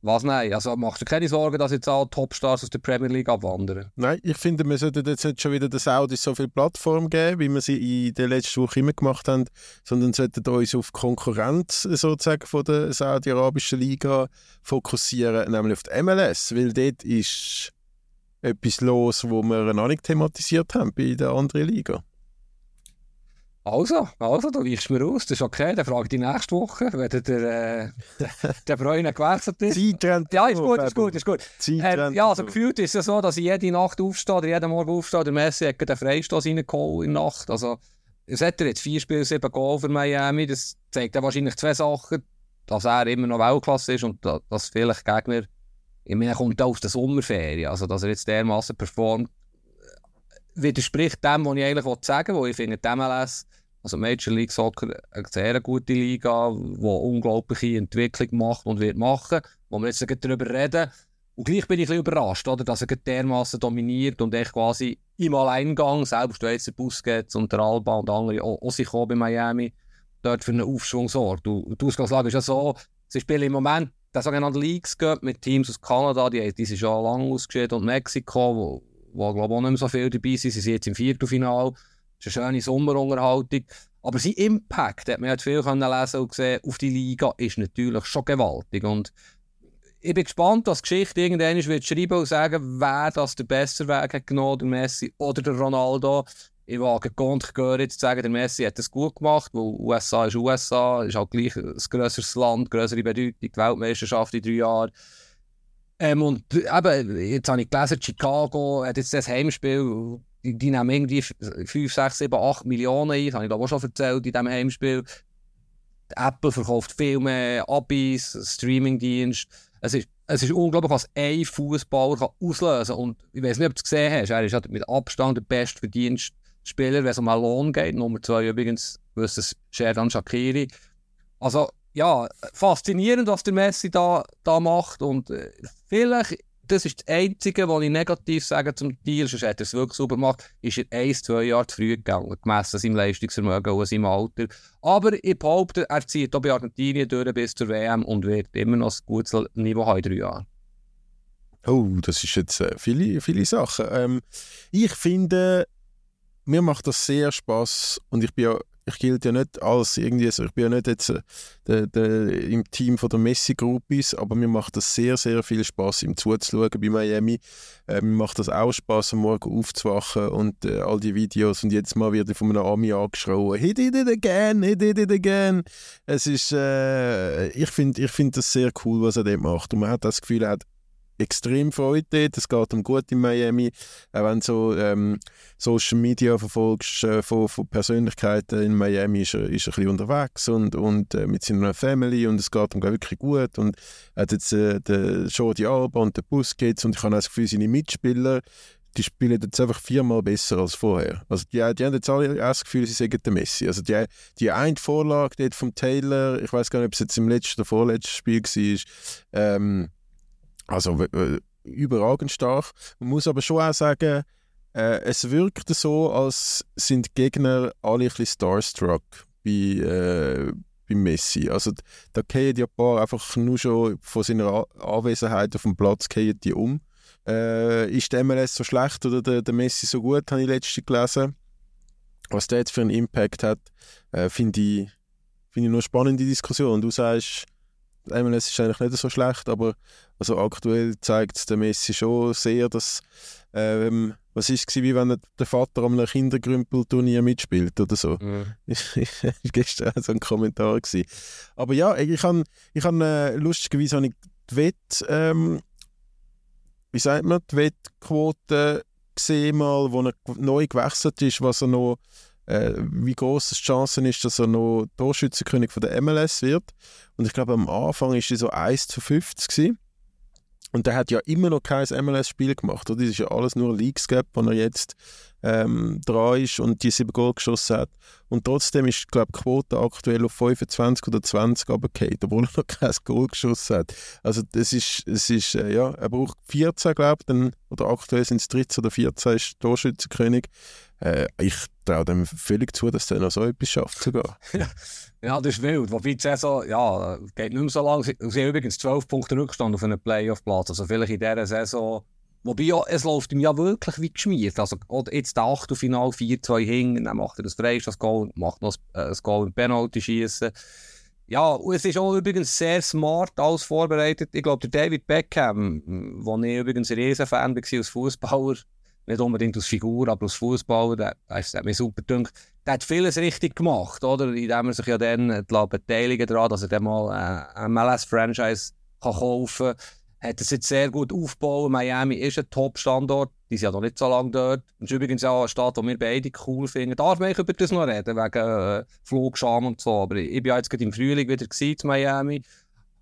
was nein? Also machst du keine Sorgen, dass jetzt alle Topstars aus der Premier League abwandern? Nein, ich finde, wir sollten jetzt nicht schon wieder den Saudis so viel Plattform geben, wie wir sie in der letzten Woche immer gemacht haben, sondern sollten uns auf Konkurrenz sozusagen von der saudi-arabischen Liga fokussieren, nämlich auf die MLS, weil dort ist etwas los, wo wir noch nicht thematisiert haben bei der anderen Liga. Also, also, du weichst mir aus, das ist okay, dann frage ich dich nächste Woche, wenn der, äh, der Bräune gewechselt ist. Zeittrend. Ja, ist gut, ist gut, ist gut. Äh, ja, also gefühlt ist es so, dass ich jede Nacht aufstehe oder jeden Morgen aufstehe, der Messi hat den Freistoß reingeholt in der Nacht. Also, es hat er jetzt vier Spiele, sieben Goal für Miami, das zeigt ja wahrscheinlich zwei Sachen, dass er immer noch Weltklasse ist und dass vielleicht Gegner, ich meine, er kommt aus der Sommerferien, also dass er jetzt dermaßen performt, widerspricht dem, was ich eigentlich sagen wollte, wo ich finde, die MLS also Major League Soccer eine sehr gute Liga, die unglaubliche Entwicklung macht und wird machen, wo wir jetzt darüber reden. Und gleich bin ich ein überrascht, oder, dass er dermaßen dominiert und echt quasi im Alleingang, selbst wenn jetzt der Busquets und der Alba und andere auch, sich bei Miami dort für einen Aufschwung sorgt. Und die Ausgangslage ist ja so, sie spielen im Moment den sogenannten Leagues mit Teams aus Kanada, die, die sind schon lange ausgeschieden, und Mexiko, wo, wo glaube ich auch nicht mehr so viel dabei sind, sie sind jetzt im Viertelfinale. Es ist eine schöne Sommerunterhaltung. Aber sein Impact, hat man ja viel können lesen und gesehen, auf die Liga ist natürlich schon gewaltig. Und ich bin gespannt, dass die Geschichte irgendwann wird schreiben und sagen, wer das der bessere Weg hat genommen, der Messi oder der Ronaldo. Ich wage Gont jetzt zu sagen, der Messi hat es gut gemacht, weil USA ist USA, ist halt gleich ein grösseres Land, größere Bedeutung, die Weltmeisterschaft in drei Jahren. Ähm, und eben, jetzt habe ich gelesen, Chicago hat jetzt das Heimspiel die, die nehmen irgendwie 5, 6, 7, 8 Millionen ein. Das habe ich glaube auch schon erzählt in diesem Heimspiel. Apple verkauft viel mehr Abis, Streamingdienst. Es ist, es ist unglaublich, was ein Fußballer auslösen kann. Und ich weiß nicht, ob du es gesehen hast. Er ist mit Abstand der bestverdienste Spieler, wenn es um einen Lohn geht. Nummer 2 übrigens, ist Sherdan Shakiri. Also, ja, faszinierend, was der Messi da, da macht und äh, vielleicht das ist das Einzige, was ich negativ sage zum Deal, sonst hätte er es wirklich super gemacht, ist er ein, zwei Jahre zu früh gegangen, gemessen seinem Leistungsvermögen und seinem Alter. Aber ich behaupte, er zieht auch bei Argentinien durch bis zur WM und wird immer noch ein gutes Niveau haben in drei Jahren. Oh, das ist jetzt äh, viele, viele Sachen. Ähm, ich finde, mir macht das sehr Spaß und ich bin ja ich gilt ja nicht als irgendwie, also ich bin ja nicht jetzt äh, der, der, im Team von der Messi-Gruppis, aber mir macht das sehr, sehr viel Spaß, ihm zuzuschauen bei Miami. Äh, mir macht das auch Spaß, am Morgen aufzuwachen und äh, all die Videos und jetzt mal wieder von einem Ami angeschrien, he did it again, he did it again. Es ist, äh, ich finde ich find das sehr cool, was er dort macht und man hat das Gefühl, er hat extrem Freude. Es geht ihm gut in Miami. Auch wenn du so ähm, Social Media verfolgst äh, von, von, Persönlichkeiten in Miami, ist er, ist er ein bisschen unterwegs und, und äh, mit seiner Family und es geht ihm wirklich gut. Und er hat jetzt äh, den Jordi Alba und den Busquets und ich habe das Gefühl, seine Mitspieler die spielen jetzt einfach viermal besser als vorher. Also die, die haben jetzt alle das Gefühl, sie sagen der Messi. Also die, die eine Vorlage dort vom Taylor, ich weiß gar nicht, ob es jetzt im letzten oder vorletzten Spiel war, ähm, also überragend stark. Man muss aber schon auch sagen, äh, es wirkt so, als sind Gegner alle ein bisschen starstruck bei, äh, bei Messi. Also da gehen die ein paar einfach nur schon von seiner Anwesenheit auf dem Platz die um. Äh, ist der MLS so schlecht oder der, der Messi so gut, habe ich letztens gelesen. Was der jetzt für einen Impact hat, äh, finde ich, find ich nur eine spannende Diskussion. Du sagst, MLS ist eigentlich nicht so schlecht, aber also aktuell zeigt der Messi schon sehr, dass ähm, was ist es, wie wenn der Vater am Kindergrümpelturnier mitspielt oder so. Mhm. [laughs] Gestern so ein Kommentar. Gewesen. Aber ja, ich habe ich hab, äh, lustigerweise habe ich die Wett, ähm, wie sagt man, die Wettquote gesehen mal, wo er neu gewechselt ist, was er noch äh, wie groß die Chance ist, dass er noch Torschützenkönig von der MLS wird. Und ich glaube, am Anfang war er so 1 zu 50 gewesen. Und der hat ja immer noch kein MLS-Spiel gemacht. Das ist ja alles nur Leagues Gap, wo er jetzt ähm, dran ist und die sieben Goal geschossen hat. Und trotzdem ist, glaube die Quote aktuell auf 25 oder 20 runtergefallen, obwohl er noch kein Goal geschossen hat. Also das ist, es ist äh, ja, er braucht 14, glaube ich, oder aktuell sind es 13 oder 14, ist Torschützenkönig. Äh, ich traue dem völlig zu, dass der noch so etwas schafft sogar. [laughs] ja, das ist wild. Wobei die Saison, ja, geht nicht mehr so lange. Sie haben übrigens 12 Punkte Rückstand auf einen Playoff-Platz. Also vielleicht in dieser Saison Wobei ja, es läuft ihm ja wirklich wie geschmiert. Also jetzt der Achtelfinal 4-2 hing, dann macht er das Freistoß-Goal, macht noch ein, äh, Goal im Penalty-Schießen. Ja, und es ist auch übrigens sehr smart alles vorbereitet. Ich glaube, der David Beckham, wo ich übrigens ein Riesenfan war als Fußballer, nicht unbedingt als Figur, aber als Fußballer, der, der hat mir super gedacht. Der hat vieles richtig gemacht, oder? Indem er sich ja dann beteiligen daran, dass er dann mal äh, ein MLS-Franchise kaufen kann hat es jetzt sehr gut aufgebaut. Miami ist ein Top-Standort. Die sind ja noch nicht so lange dort. Das ist übrigens auch eine Stadt, die wir beide cool finden. Darf man über das noch reden, wegen äh, Flugscham und so. Aber ich, ich bin ja jetzt gerade im Frühling wieder in Miami.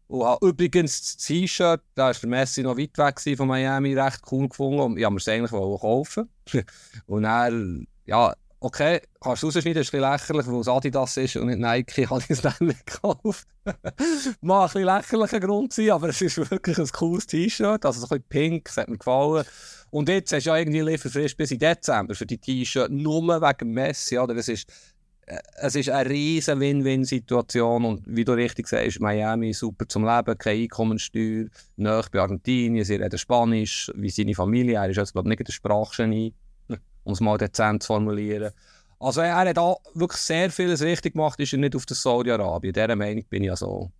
Und übrigens das T-Shirt, da war der Messi noch weit weg von Miami, recht cool gefunden. Und ich wollte es eigentlich kaufen. [laughs] und dann, ja, okay, kannst du rausschneiden, ist ein lächerlich, weil es Adidas ist und nicht Nike, [laughs] habe ich es dann nicht gekauft. [laughs] Mag ein bisschen lächerlicher Grund sein, aber es ist wirklich ein cooles T-Shirt, also so ein bisschen pink, das hat mir gefallen. Und jetzt hast du ja irgendwie Lieferfrist bis in Dezember für die T-Shirt, nur wegen Messi, oder? Das ist, es ist eine riesige Win-Win-Situation und wie du richtig sagst, Miami super zum Leben, keine Einkommensteuer, nahe bei Argentinien, sie reden Spanisch, wie seine Familie, er ist jetzt glaube ich nicht der Sprachgenie um es mal dezent zu formulieren. Also er hat auch wirklich sehr vieles richtig gemacht, ist er nicht auf der Saudi-Arabien. Dieser Meinung bin ich ja so.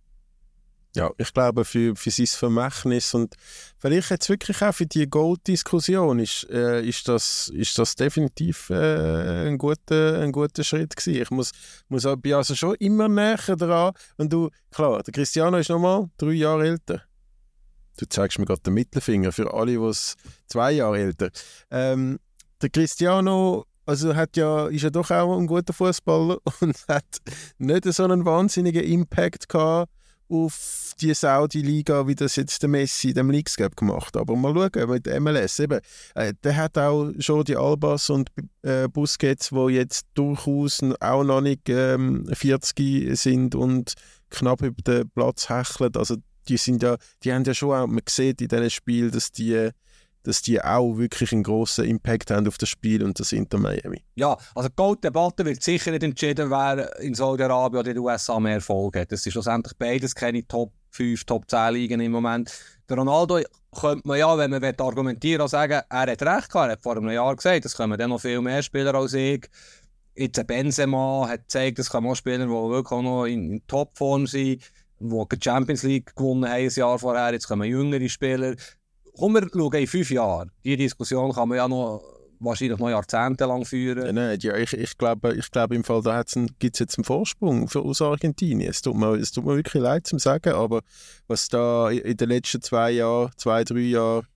Ja, ich glaube, für, für sein Vermächtnis und vielleicht jetzt wirklich auch für die Gold-Diskussion ist, äh, ist, das, ist das definitiv äh, ein, guter, ein guter Schritt gewesen. Ich muss, muss bin also schon immer näher dran. Und du, klar, der Cristiano ist nochmal drei Jahre älter. Du zeigst mir gerade den Mittelfinger für alle, die zwei Jahre älter ähm, der Cristiano also hat ja, ist ja doch auch ein guter Fußballer [laughs] und hat nicht so einen wahnsinnigen Impact gehabt auf die Saudi-Liga, wie das jetzt der Messi in dem Leagues gemacht Aber mal schauen, mit der MLS eben, äh, der hat auch schon die Albas und äh, Busquets, die jetzt durchaus auch noch nicht ähm, 40 sind und knapp über den Platz hecheln. Also die sind ja, die haben ja schon auch, man sieht in diesem Spiel, dass die, dass die auch wirklich einen grossen Impact haben auf das Spiel und das Inter Miami. Ja, also die Gold-Debatte wird sicher nicht entschieden, wer in Saudi-Arabien oder in den USA mehr Erfolg hat. Das ist schlussendlich beides keine Top 5, Top 10 Ligen im Moment. Der Ronaldo könnte man ja, wenn man argumentieren will, sagen, er hat recht gehabt. Er hat vor einem Jahr gesagt, es kommen dann noch viel mehr Spieler als ich. Jetzt ein Benzema hat gezeigt, es kommen auch Spieler, die wirklich auch noch in, in Topform sind, die die Champions League gewonnen haben ein Jahr vorher. Jetzt kommen jüngere Spieler. Komm, wir schauen in fünf Jahren. Diese Diskussion kann man ja noch wahrscheinlich noch jahrzehntelang führen. Ja, nein, ja, ich, ich, glaube, ich glaube im Fall, da gibt es jetzt einen Vorsprung für, aus Argentinien. Es tut, mir, es tut mir wirklich leid zu sagen, aber was da in den letzten zwei Jahren, zwei, drei Jahren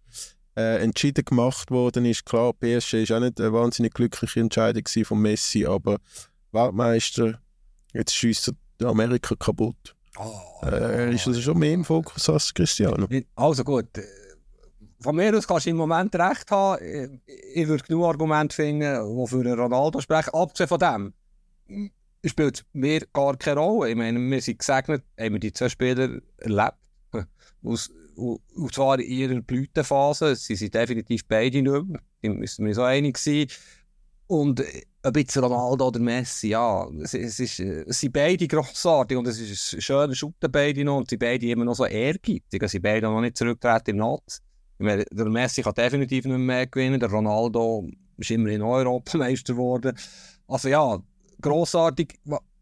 äh, entschieden gemacht worden ist, klar, PSG ist auch nicht eine wahnsinnig glückliche Entscheidung von Messi, aber Weltmeister, jetzt schießt Amerika kaputt. Oh, äh, ist das schon mehr im Fokus als Cristiano? Also gut, von mir aus kannst du im Moment recht haben. Ich würde genug Argumente finden, die für Ronaldo sprechen. Abgesehen von dem spielt mir gar keine Rolle. Ich meine, wir sind gesegnet, haben wir die zwei Spieler erlebt. [laughs] Aus, und zwar in ihrer Blütenphase. Sie sind definitiv beide nicht mehr. Da müssen wir so einig sein. Und ein bisschen Ronaldo oder Messi, ja, es, es, ist, es sind beide grossartig und es ist ein schöner Shooter beide noch und sie beide immer noch so ehrgeizig. Sie sind beide noch nicht zurücktreten im Natz. Der Messi kann definitiv nicht mehr gewinnen. Der Ronaldo ist immerhin Europameister geworden. Also ja, grossartig.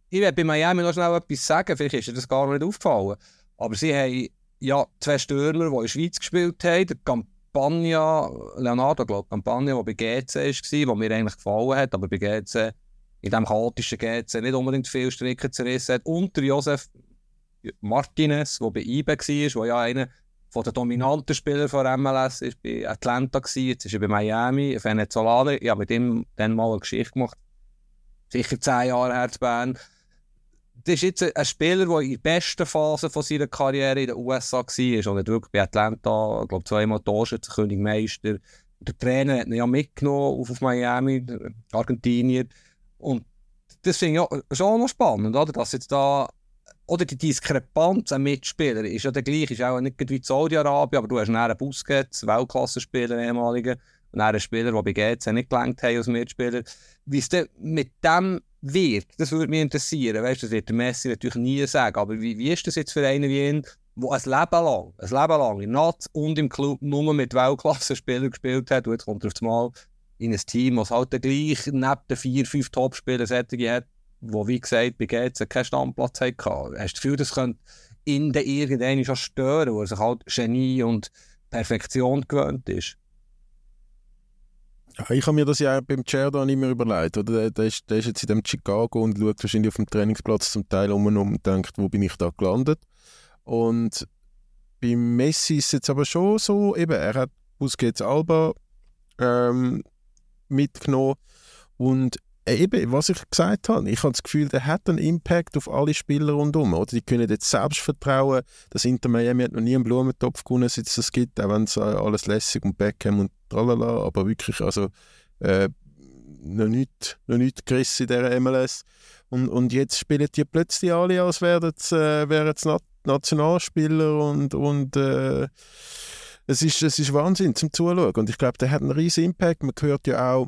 Ich werde bei Miami noch schnell etwas sagen. Vielleicht ist dir das gar nicht aufgefallen. Aber sie haben ja zwei Stürmer, die in der Schweiz gespielt haben. Der Campagna, Leonardo, glaube ich, Campagna, der bei GC war, der mir eigentlich gefallen hat, aber bei GC, in diesem chaotischen GC, nicht unbedingt viel Stricken zerrissen hat. Und der Josef Martinez, der bei IBE war, der ja einer von den dominanten Spielern von MLS ist bei Atlanta gewesen, jetzt ist er bei Miami, Venezuela. Ich habe mit ihm dann mal eine Geschichte gemacht. Sicher zehn Jahre her zu Bern. Das ist jetzt ein Spieler, der in der besten Phase von seiner Karriere in den USA war. Und nicht wirklich bei Atlanta, ich glaube zweimal Torschützenkönig, Meister. Der Trainer hat ihn ja mitgenommen auf, Miami, Argentinier. Und das finde ich ja schon noch spannend, oder? dass jetzt da oder die Diskrepanz an Mitspielern ist ja der gleiche, ist auch nicht wie Saudi-Arabien, aber du hast einen Busquets, Weltklasse-Spieler, ehemaliger, und einen Spieler, der bei GC nicht gelangt hat als Mitspieler. Wie es denn mit dem wird, das würde mich interessieren. Weißt, das wird der Messi natürlich nie sagen, aber wie, wie ist das jetzt für einen wie ihn, der ein Leben lang, ein Leben lang in Nats und im Club nur mit Weltklasse-Spielern gespielt hat und jetzt kommt er auf einmal in ein Team, das halt gleich neben den vier, fünf Top-Spielern hat, wo wie gesagt bei GC keinen Standplatz hatte. Hast du das Gefühl, das könnte ihn dann irgendwann schon stören, wo er sich halt Genie und Perfektion gewöhnt ist? Ich habe mir das ja beim Cerdan nicht mehr überlegt. Oder? Der, ist, der ist jetzt in dem Chicago und schaut wahrscheinlich auf dem Trainingsplatz zum Teil um und denkt, wo bin ich da gelandet. Und beim Messi ist es jetzt aber schon so, eben, er hat Busquets Alba ähm, mitgenommen und eben, was ich gesagt habe, ich habe das Gefühl, der hat einen Impact auf alle Spieler rundherum. Oder? Die können jetzt Selbstvertrauen. Das Inter Miami hat noch nie einen Blumentopf gewonnen, seit es gibt, auch wenn es äh, alles lässig und Beckham und tralala, aber wirklich, also äh, noch nicht, noch nicht gerissen in dieser MLS. Und, und jetzt spielen die plötzlich alle, als wären es äh, Nationalspieler und, und äh, es, ist, es ist Wahnsinn zum Zuschauen. Und ich glaube, der hat einen riesen Impact. Man hört ja auch,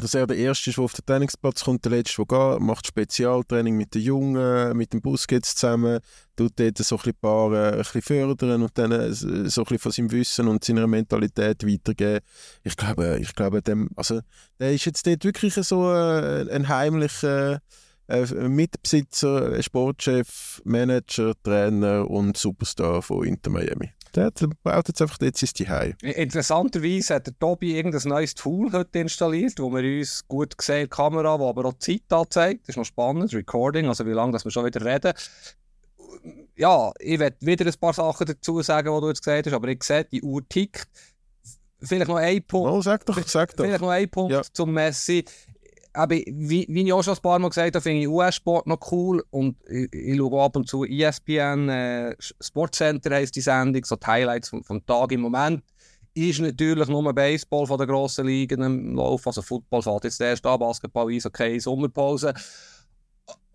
dass er der Erste ist, der auf den Trainingsplatz kommt, der Letzte, der geht, macht Spezialtraining mit den Jungen, mit dem Bus geht zusammen, tut dort so ein paar äh, ein bisschen fördern und dann äh, so ein bisschen von seinem Wissen und seiner Mentalität weitergeben. Ich glaube, ich glaube dem, also, der ist jetzt dort wirklich so äh, ein heimlicher äh, Mitbesitzer, Sportchef, Manager, Trainer und Superstar von Inter Miami. Der baut jetzt einfach jetzt ist die Hause. Interessanterweise hat der Tobi irgendein neues Tool heute installiert, wo wir uns gut sehen, Kamera, wo aber auch die Zeit anzeigt. Das ist noch spannend, Recording, also wie lange dass wir schon wieder reden. Ja, ich werde wieder ein paar Sachen dazu sagen, die du jetzt gesagt hast, aber ich sehe, die Uhr tickt. Vielleicht noch ein Punkt. Oh, sag doch, sag doch. Vielleicht noch ein Punkt ja. zum Messi aber wie, wie ich auch schon ein paar Mal gesagt habe, finde ich US-Sport noch cool und ich, ich schaue ab und zu ESPN, äh, Sportcenter heisst die Sendung, so die Highlights vom, vom Tag im Moment. Ist natürlich nur Baseball von der grossen Ligen im Lauf, also Football fährt jetzt erst an, Basketball, Eishockey, Sommerpause.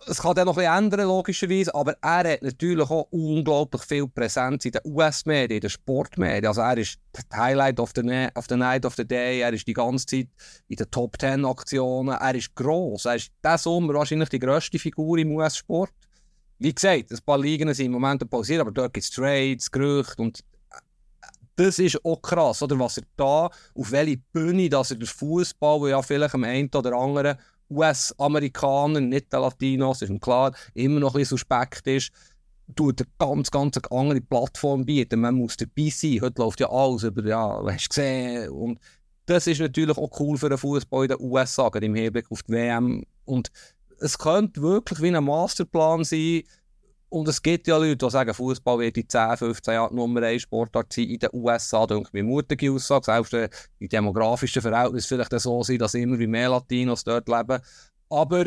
Es kann dann noch bisschen ändern, logischerweise, aber er hat natürlich auch unglaublich viel Präsenz in den US-Medien, in den Sportmedien. Also er ist der Highlight of the, of the Night of the Day, er ist die ganze Zeit in den Top 10 Aktionen, er ist gross, er ist diesen Sommer wahrscheinlich die grösste Figur im US-Sport. Wie gesagt, ein paar Ligen sind im Moment pausiert, aber dort gibt es Trades, Gerüchte und das ist auch krass, oder? was er da, auf welche Bühne, dass er den Fußball, ja vielleicht am einen oder anderen US-Amerikaner, nicht der Latinos, ist klar, immer noch ein bisschen suspekt ist, tut eine ganz, ganz andere Plattform bieten. Man muss dabei sein. Heute läuft ja alles über, ja, hast du gesehen. Und das ist natürlich auch cool für den Fußball in den USA, im Hinblick auf die WM. Und es könnte wirklich wie ein Masterplan sein, und es gibt ja Leute, die sagen, Fußball wird in 10, 15 Jahren Nummer 1 Sportart sein in den USA. Da denke ich mutige Aussage. Selbst in demografischen Verhältnissen vielleicht so sein, dass immer mehr Latinos dort leben. Aber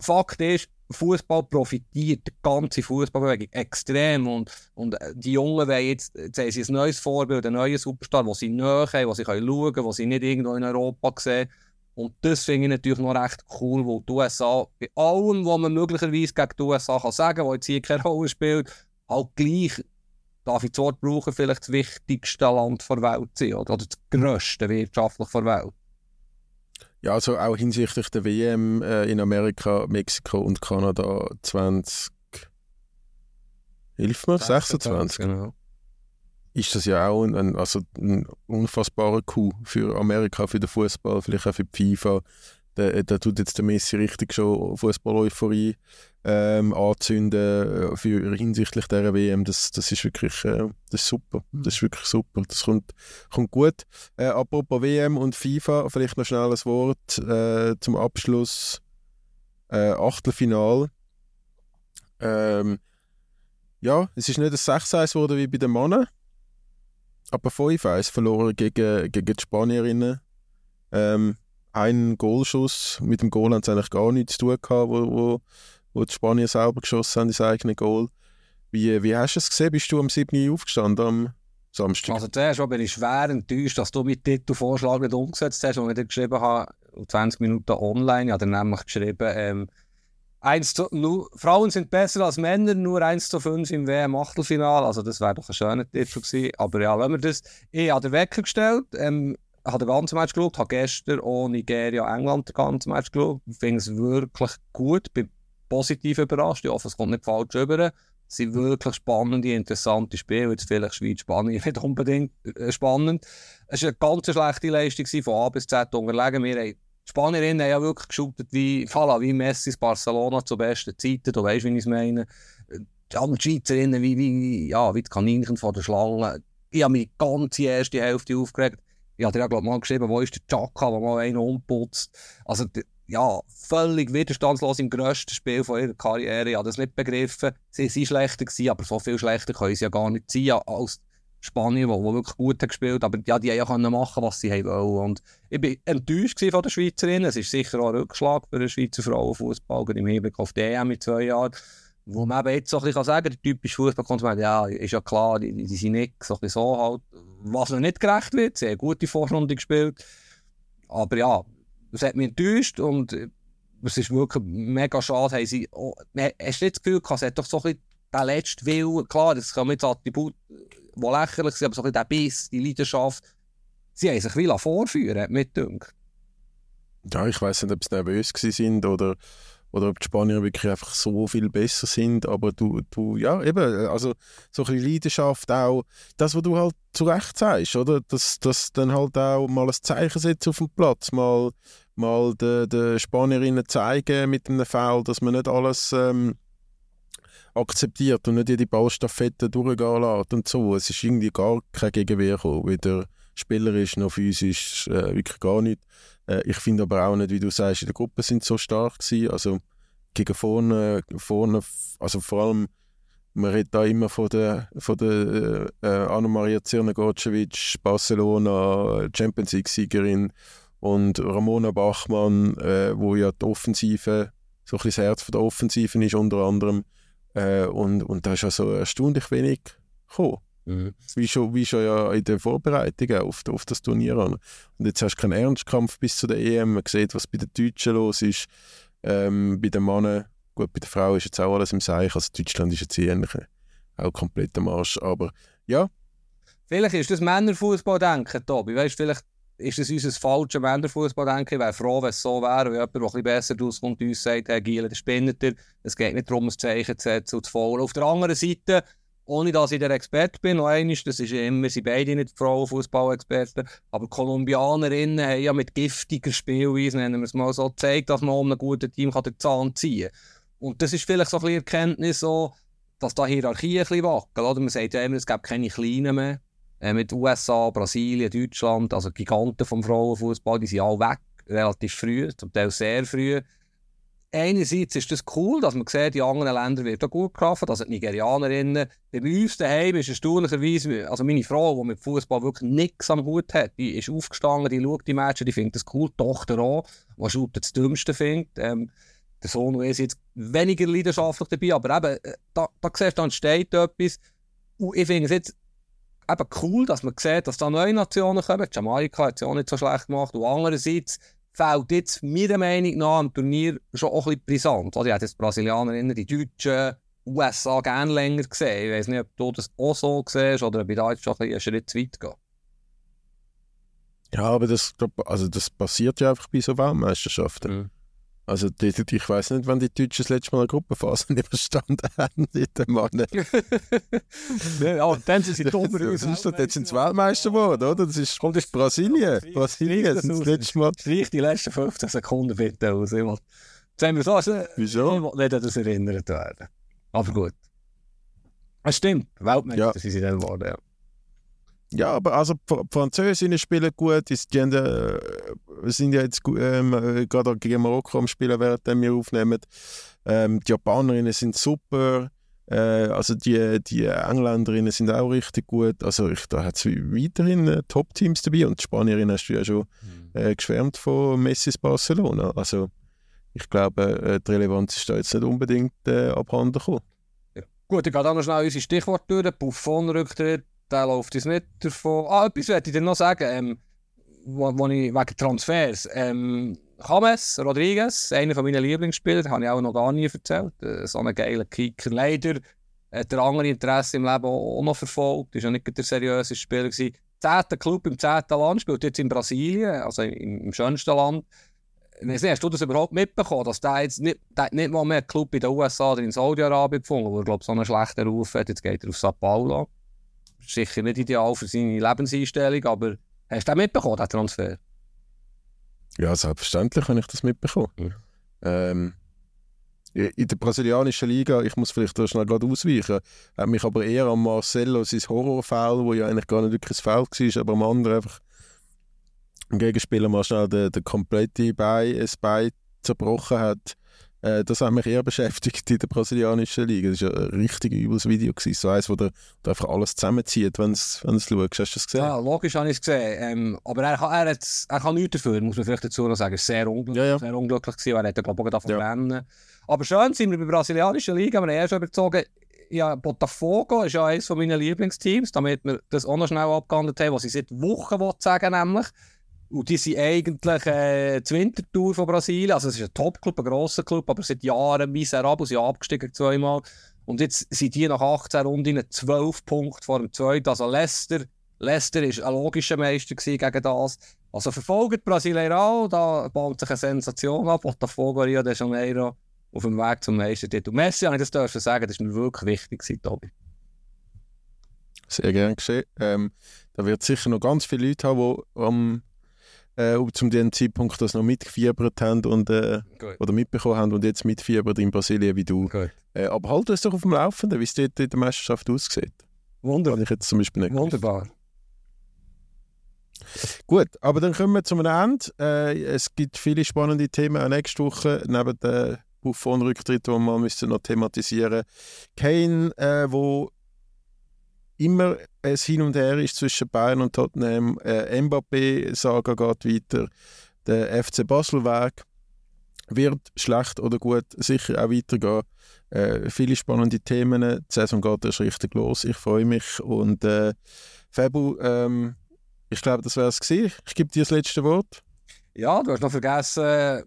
Fakt ist, Fußball profitiert, die ganze Fußballbewegung extrem. Und, und die Jungen wollen jetzt, jetzt haben sie ein neues Vorbild, einen neuen Superstar, wo sie näher haben, wo sie schauen können, wo sie nicht irgendwo in Europa sehen. Und das finde ich natürlich noch recht cool, weil die USA, bei allem, was man möglicherweise gegen die USA kann sagen kann, was jetzt hier keine Rolle spielt, halt gleich, darf ich das Wort brauchen, vielleicht das wichtigste Land der Welt sein oder, das grösste wirtschaftlich der Welt. Ja, also auch hinsichtlich der WM äh, in Amerika, Mexiko und Kanada 20. Hilf mir, 26. 26 genau ist das ja auch ein, also ein unfassbarer Coup für Amerika, für den Fußball, vielleicht auch für die FIFA. Da, da tut jetzt der Messi richtig schon Fußball-Euphorie ähm, anzünden äh, für, hinsichtlich dieser WM. Das, das ist wirklich äh, das ist super. Das ist wirklich super. Das kommt, kommt gut. Äh, apropos WM und FIFA, vielleicht noch schnell ein Wort äh, zum Abschluss. Äh, Achtelfinal. Ähm, ja, es ist nicht ein 6-1 geworden wie bei den Männern aber 5-1 verloren gegen, gegen die Spanierinnen. Ähm, ein Goalschuss, mit dem Goal haben sie eigentlich gar nichts zu tun gehabt, wo, wo, wo die Spanier selber geschossen haben, das eigene Goal. Wie, wie hast du es gesehen? Bist du am 7. Uhr aufgestanden am Samstag? Also zuerst bin ich schwer enttäuscht, dass du meinen Titelvorschlag nicht umgesetzt hast, den ich dir geschrieben habe, 20 Minuten online. Ich habe dann nämlich geschrieben, ähm, 1 zu, nur, Frauen sind besser als Männer, nur 1 zu 5 im WM-Achtelfinale. Also, das wäre doch ein schöner Titel gewesen. Aber ja, wenn wir das. Ich habe den Wecker gestellt, ähm, habe den ganzen Match geschaut, habe gestern auch Nigeria, England den ganzen Match geschaut. Ich finde es wirklich gut, bin positiv überrascht. Ich hoffe, es kommt nicht falsch rüber. Es sind wirklich spannende, interessante Spiele. Jetzt vielleicht Schweiz-Spanien nicht unbedingt äh, spannend. Es war eine ganz schlechte Leistung von A bis Z unterlegen. Wir haben Spanierinnen haben ja wirklich geschultet wie, voilà, wie Messi Barcelona zu besten Zeiten, du weißt, wie ich es meine. Die anderen Schweizerinnen wie, wie, ja, wie die Kaninchen vor der Schlange. Ich habe mich die ganze erste Hälfte aufgeregt. Ich habe dir ja, glaube mal geschrieben, wo ist der Chaka, der mal einen umputzt. Also, ja, völlig widerstandslos im grössten Spiel von ihrer Karriere. Ich habe das nicht begriffen. Sie waren schlechter, gewesen, aber so viel schlechter können sie ja gar nicht sein als Spanien, die, die wirklich gut hat gespielt aber ja, die haben machen, was sie wollen. Und ich war enttäuscht von den Schweizerinnen. Es ist sicher auch ein Rückschlag für den Schweizer Frauenfußball im Hinblick auf die EM in zwei Jahren. Wo man eben jetzt so ein bisschen sagen kann, der typische Fußballkonsument, ja, ist ja klar, die, die sind nicht so, so halt, was noch nicht gerecht wird. Sie haben gute Vorrunde gespielt. Aber ja, es hat mich enttäuscht und es ist wirklich mega schade. Haben sie, oh, hast du nicht das Gefühl, es hat doch so ein bisschen der letzte Will, klar, das kann jetzt Attribut die lächerlich sind, aber so ein bisschen der Biss, die Leidenschaft, sie haben sich will vorführen, mit. Ja, ich weiß nicht, ob sie nervös sind oder, oder ob die Spanier wirklich einfach so viel besser sind, aber du, du ja, eben, also so ein bisschen Leidenschaft auch, das, was du halt zu Recht sagst, oder, dass, dass dann halt auch mal ein Zeichen setzt auf dem Platz, mal, mal den, den Spanierinnen zeigen mit einem Foul, dass man nicht alles... Ähm, akzeptiert und nicht jede Ballstaffette durchgehen lässt und so. Es ist irgendwie gar kein Gegenwehr gekommen, weder spielerisch noch physisch, äh, wirklich gar nicht. Äh, ich finde aber auch nicht, wie du sagst, in der Gruppe sind so stark gewesen, also gegen vorne, vorne also vor allem man redet da immer von der, von der äh, Anna-Maria Zirnegorcevic, Barcelona, Champions League-Siegerin und Ramona Bachmann, äh, wo ja die Offensive, so ein bisschen das Herz von der Offensive ist unter anderem. Äh, und, und da ist also erstaunlich wenig gekommen. Mhm. Wie, schon, wie schon ja in den Vorbereitungen auf, auf das Turnier. Und jetzt hast du keinen Ernstkampf bis zu der EM. Man sieht, was bei den Deutschen los ist. Ähm, bei den Männern Gut, bei der Frau ist jetzt auch alles im Seich, also Deutschland ist jetzt ähnlich, auch komplett am Arsch, aber ja. Vielleicht ist das Männerfußball-Denken, Tobi, weißt vielleicht ist das unser falsches Männerfußball-Denken. Ich wäre froh, wenn es so wäre, wenn jemand, der ein besser rauskommt, uns sagt, hey Giel, der spinnt er. Es geht nicht darum, ein Zeichen zu setzen und zu folgen. Auf der anderen Seite, ohne dass ich der Experte bin, noch einmal, das ist immer, sind beide nicht Frauen-Fußball-Experten, aber Kolumbianerinnen haben ja mit giftiger Spielweise, nennen wir es mal so, gezeigt, dass man um einem guten Team kann den Zahn ziehen kann. Und das ist vielleicht so ein Erkenntnis, so, dass da Hierarchie ein bisschen wackelt. Oder? Man sagt ja immer, es gibt keine Kleinen mehr mit USA, Brasilien, Deutschland, also Giganten vom Frauenfußball, die sind alle weg, relativ früh, zum Teil sehr früh. Einerseits ist das cool, dass man sieht, die anderen Länder wird auch gut geschaffen, also die Nigerianerinnen. Bei uns daheim ist erstaunlicherweise, also meine Frau, die mit Fußball wirklich nichts am Hut hat, die ist aufgestanden, die schaut die Matches, die findet das cool, die Tochter auch, die Schubert das Dümmste findet. Ähm, der Sohn ist jetzt weniger leidenschaftlich dabei, aber eben, äh, da, da siehst du, da entsteht etwas. Und ich finde es jetzt eben cool, dass man sieht, dass da neue Nationen kommen. Jamaika hat es ja auch nicht so schlecht gemacht. Und andererseits fällt jetzt meiner Meinung nach am Turnier schon auch ein bisschen brisant. Also, ich hätte jetzt Brasilianerinnen, die Deutschen, USA gerne länger gesehen. Ich weiß nicht, ob du das auch so siehst oder ob ich da jetzt schon ein einen Schritt zu weit gehe. Ja, aber das, also das passiert ja einfach bei so Weltmeisterschaften. Mhm. Also die, die, ich weiß nicht, wann die Deutschen das letzte Mal eine Gruppenphase [laughs] überstanden haben in dem Mann. ja, dann sind sie dummer aus. Sonst jetzt sind sie Weltmeister geworden, oder? Das ist, das ist Brasilien. Brasilien sind das letzte Mal. Streich die letzten 15 Sekunden bitte aus. Jetzt haben wir so, also, Wieso? Ich nicht an das erinnert werden. Aber gut. Es stimmt, Weltmeister ja. sind sie dann geworden, ja. Ja, aber also die Französinnen spielen gut, die sind, äh, sind ja jetzt ähm, äh, gerade gegen Marokko am Spielen, während wir aufnehmen. Ähm, die Japanerinnen sind super, äh, also die, die Engländerinnen sind auch richtig gut. Also ich, da hat es weiterhin äh, Top-Teams dabei und die Spanierinnen hast du ja schon mhm. äh, geschwärmt von Messis Barcelona. Also ich glaube, äh, die Relevanz ist da jetzt nicht unbedingt abhanden gekommen. Gut, ich gehe dann noch schnell unsere Stichworte durch. Buffon-Rücktritt, der läuft uns nicht davon. Ah, etwas wollte ich dir noch sagen, ähm, wo, wo ich, wegen Transfers. Ähm, James Rodriguez, einer meiner Lieblingsspieler, habe ich auch noch gar nie erzählt. Äh, so ein geiler Kicker. Leider hat er andere Interessen im Leben auch noch verfolgt. Ist ja nicht der seriöse Spieler gewesen. Zehnter Club im zehnten Land, spielt jetzt in Brasilien, also im, im schönsten Land. Nicht, hast du das überhaupt mitbekommen, dass der jetzt nicht, der nicht mal mehr einen Club in den USA oder in Saudi-Arabien gefunden wo er, glaube so einen schlechten Ruf hat. Jetzt geht er auf Sao Paulo sicher nicht ideal für seine Lebenseinstellung, aber hast du das mitbekommen, den Transfer? Ja, selbstverständlich habe ich das mitbekommen. Mhm. Ähm, in der brasilianischen Liga, ich muss vielleicht da schnell gerade ausweichen, hat mich aber eher an Marcelo sein Horrorfall, wo ja eigentlich gar nicht wirklich ein Foul war, aber am anderen einfach im Gegenspieler mal schnell den, den kompletten Bein zerbrochen hat, äh, das hat mich eher beschäftigt in der brasilianischen Liga. Das war ja ein richtig übles Video. Gewesen. So eins, wo der, der einfach alles zusammenzieht, wenn du es schaust. Hast du das gesehen? Ja, logisch habe ich es gesehen. Ähm, aber er, er, hat, er kann nichts dafür, muss man vielleicht dazu noch sagen. Er war sehr unglücklich, ja, ja. Sehr unglücklich gewesen. Er hat, glaube ich, auch davon ja. Aber schön sind wir bei der brasilianischen Liga. Wir haben erst überzogen, ja, Botafogo ist ja eines meiner Lieblingsteams, damit wir das auch noch schnell abgehandelt haben, was ich seit Wochen sagen nämlich. Und die sind eigentlich äh, die Wintertour von Brasilien. Also es ist ein Top-Club, ein grosser Club, aber seit Jahren miserabel, sie sind abgestiegen zweimal. Und jetzt sind die nach 18 Runden 12 Punkte vor dem Zweiten. Also Leicester, Leicester war ein logischer Meister gegen das. Also verfolgt Brasilien auch, da baut sich eine Sensation ab. Botafogo Rio de Janeiro auf dem Weg zum Meistertitel. Messi, habe ich das dürfen sagen, das war mir wirklich wichtig, Tobi. Sehr gerne geschehen. Ähm, da wird sicher noch ganz viele Leute haben, die am äh, zum dem Zeitpunkt das noch mitgefiebert haben und, äh, oder mitbekommen haben und jetzt mitfiebert in Brasilien wie du. Äh, aber halt es doch auf dem Laufenden, wie es dort in der Meisterschaft aussieht. Wunderbar. ich jetzt zum Beispiel nicht Wunderbar. Gut, aber dann kommen wir zum Ende. Äh, es gibt viele spannende Themen auch nächste Woche, neben dem Buffon-Rücktritt, den wir noch thematisieren müssen. Kane, äh, wo immer ein Hin und Her ist zwischen Bayern und Tottenham. Äh, Mbappé-Saga geht weiter. Der FC Basel-Weg wird schlecht oder gut sicher auch weitergehen. Äh, viele spannende Themen. Die Saison geht erst richtig los. Ich freue mich. Und äh, Fabu, ähm, ich glaube, das wäre es. Ich gebe dir das letzte Wort. Ja, du hast noch vergessen,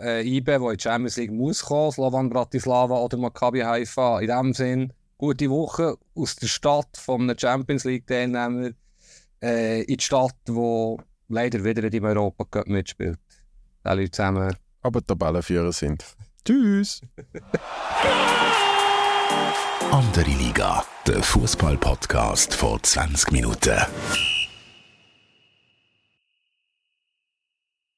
äh, IBE, der in die Champions League muss kommen, Slovan Bratislava oder Maccabi Haifa. In dem Sinn, gute Woche aus der Stadt von einem Champions League-Teilnehmer äh, in die Stadt, wo leider wieder in die Europa Cup mitspielt. Alle zusammen. Aber Tabellenführer sind. Tschüss! Andere Liga, der Fußball-Podcast vor 20 Minuten.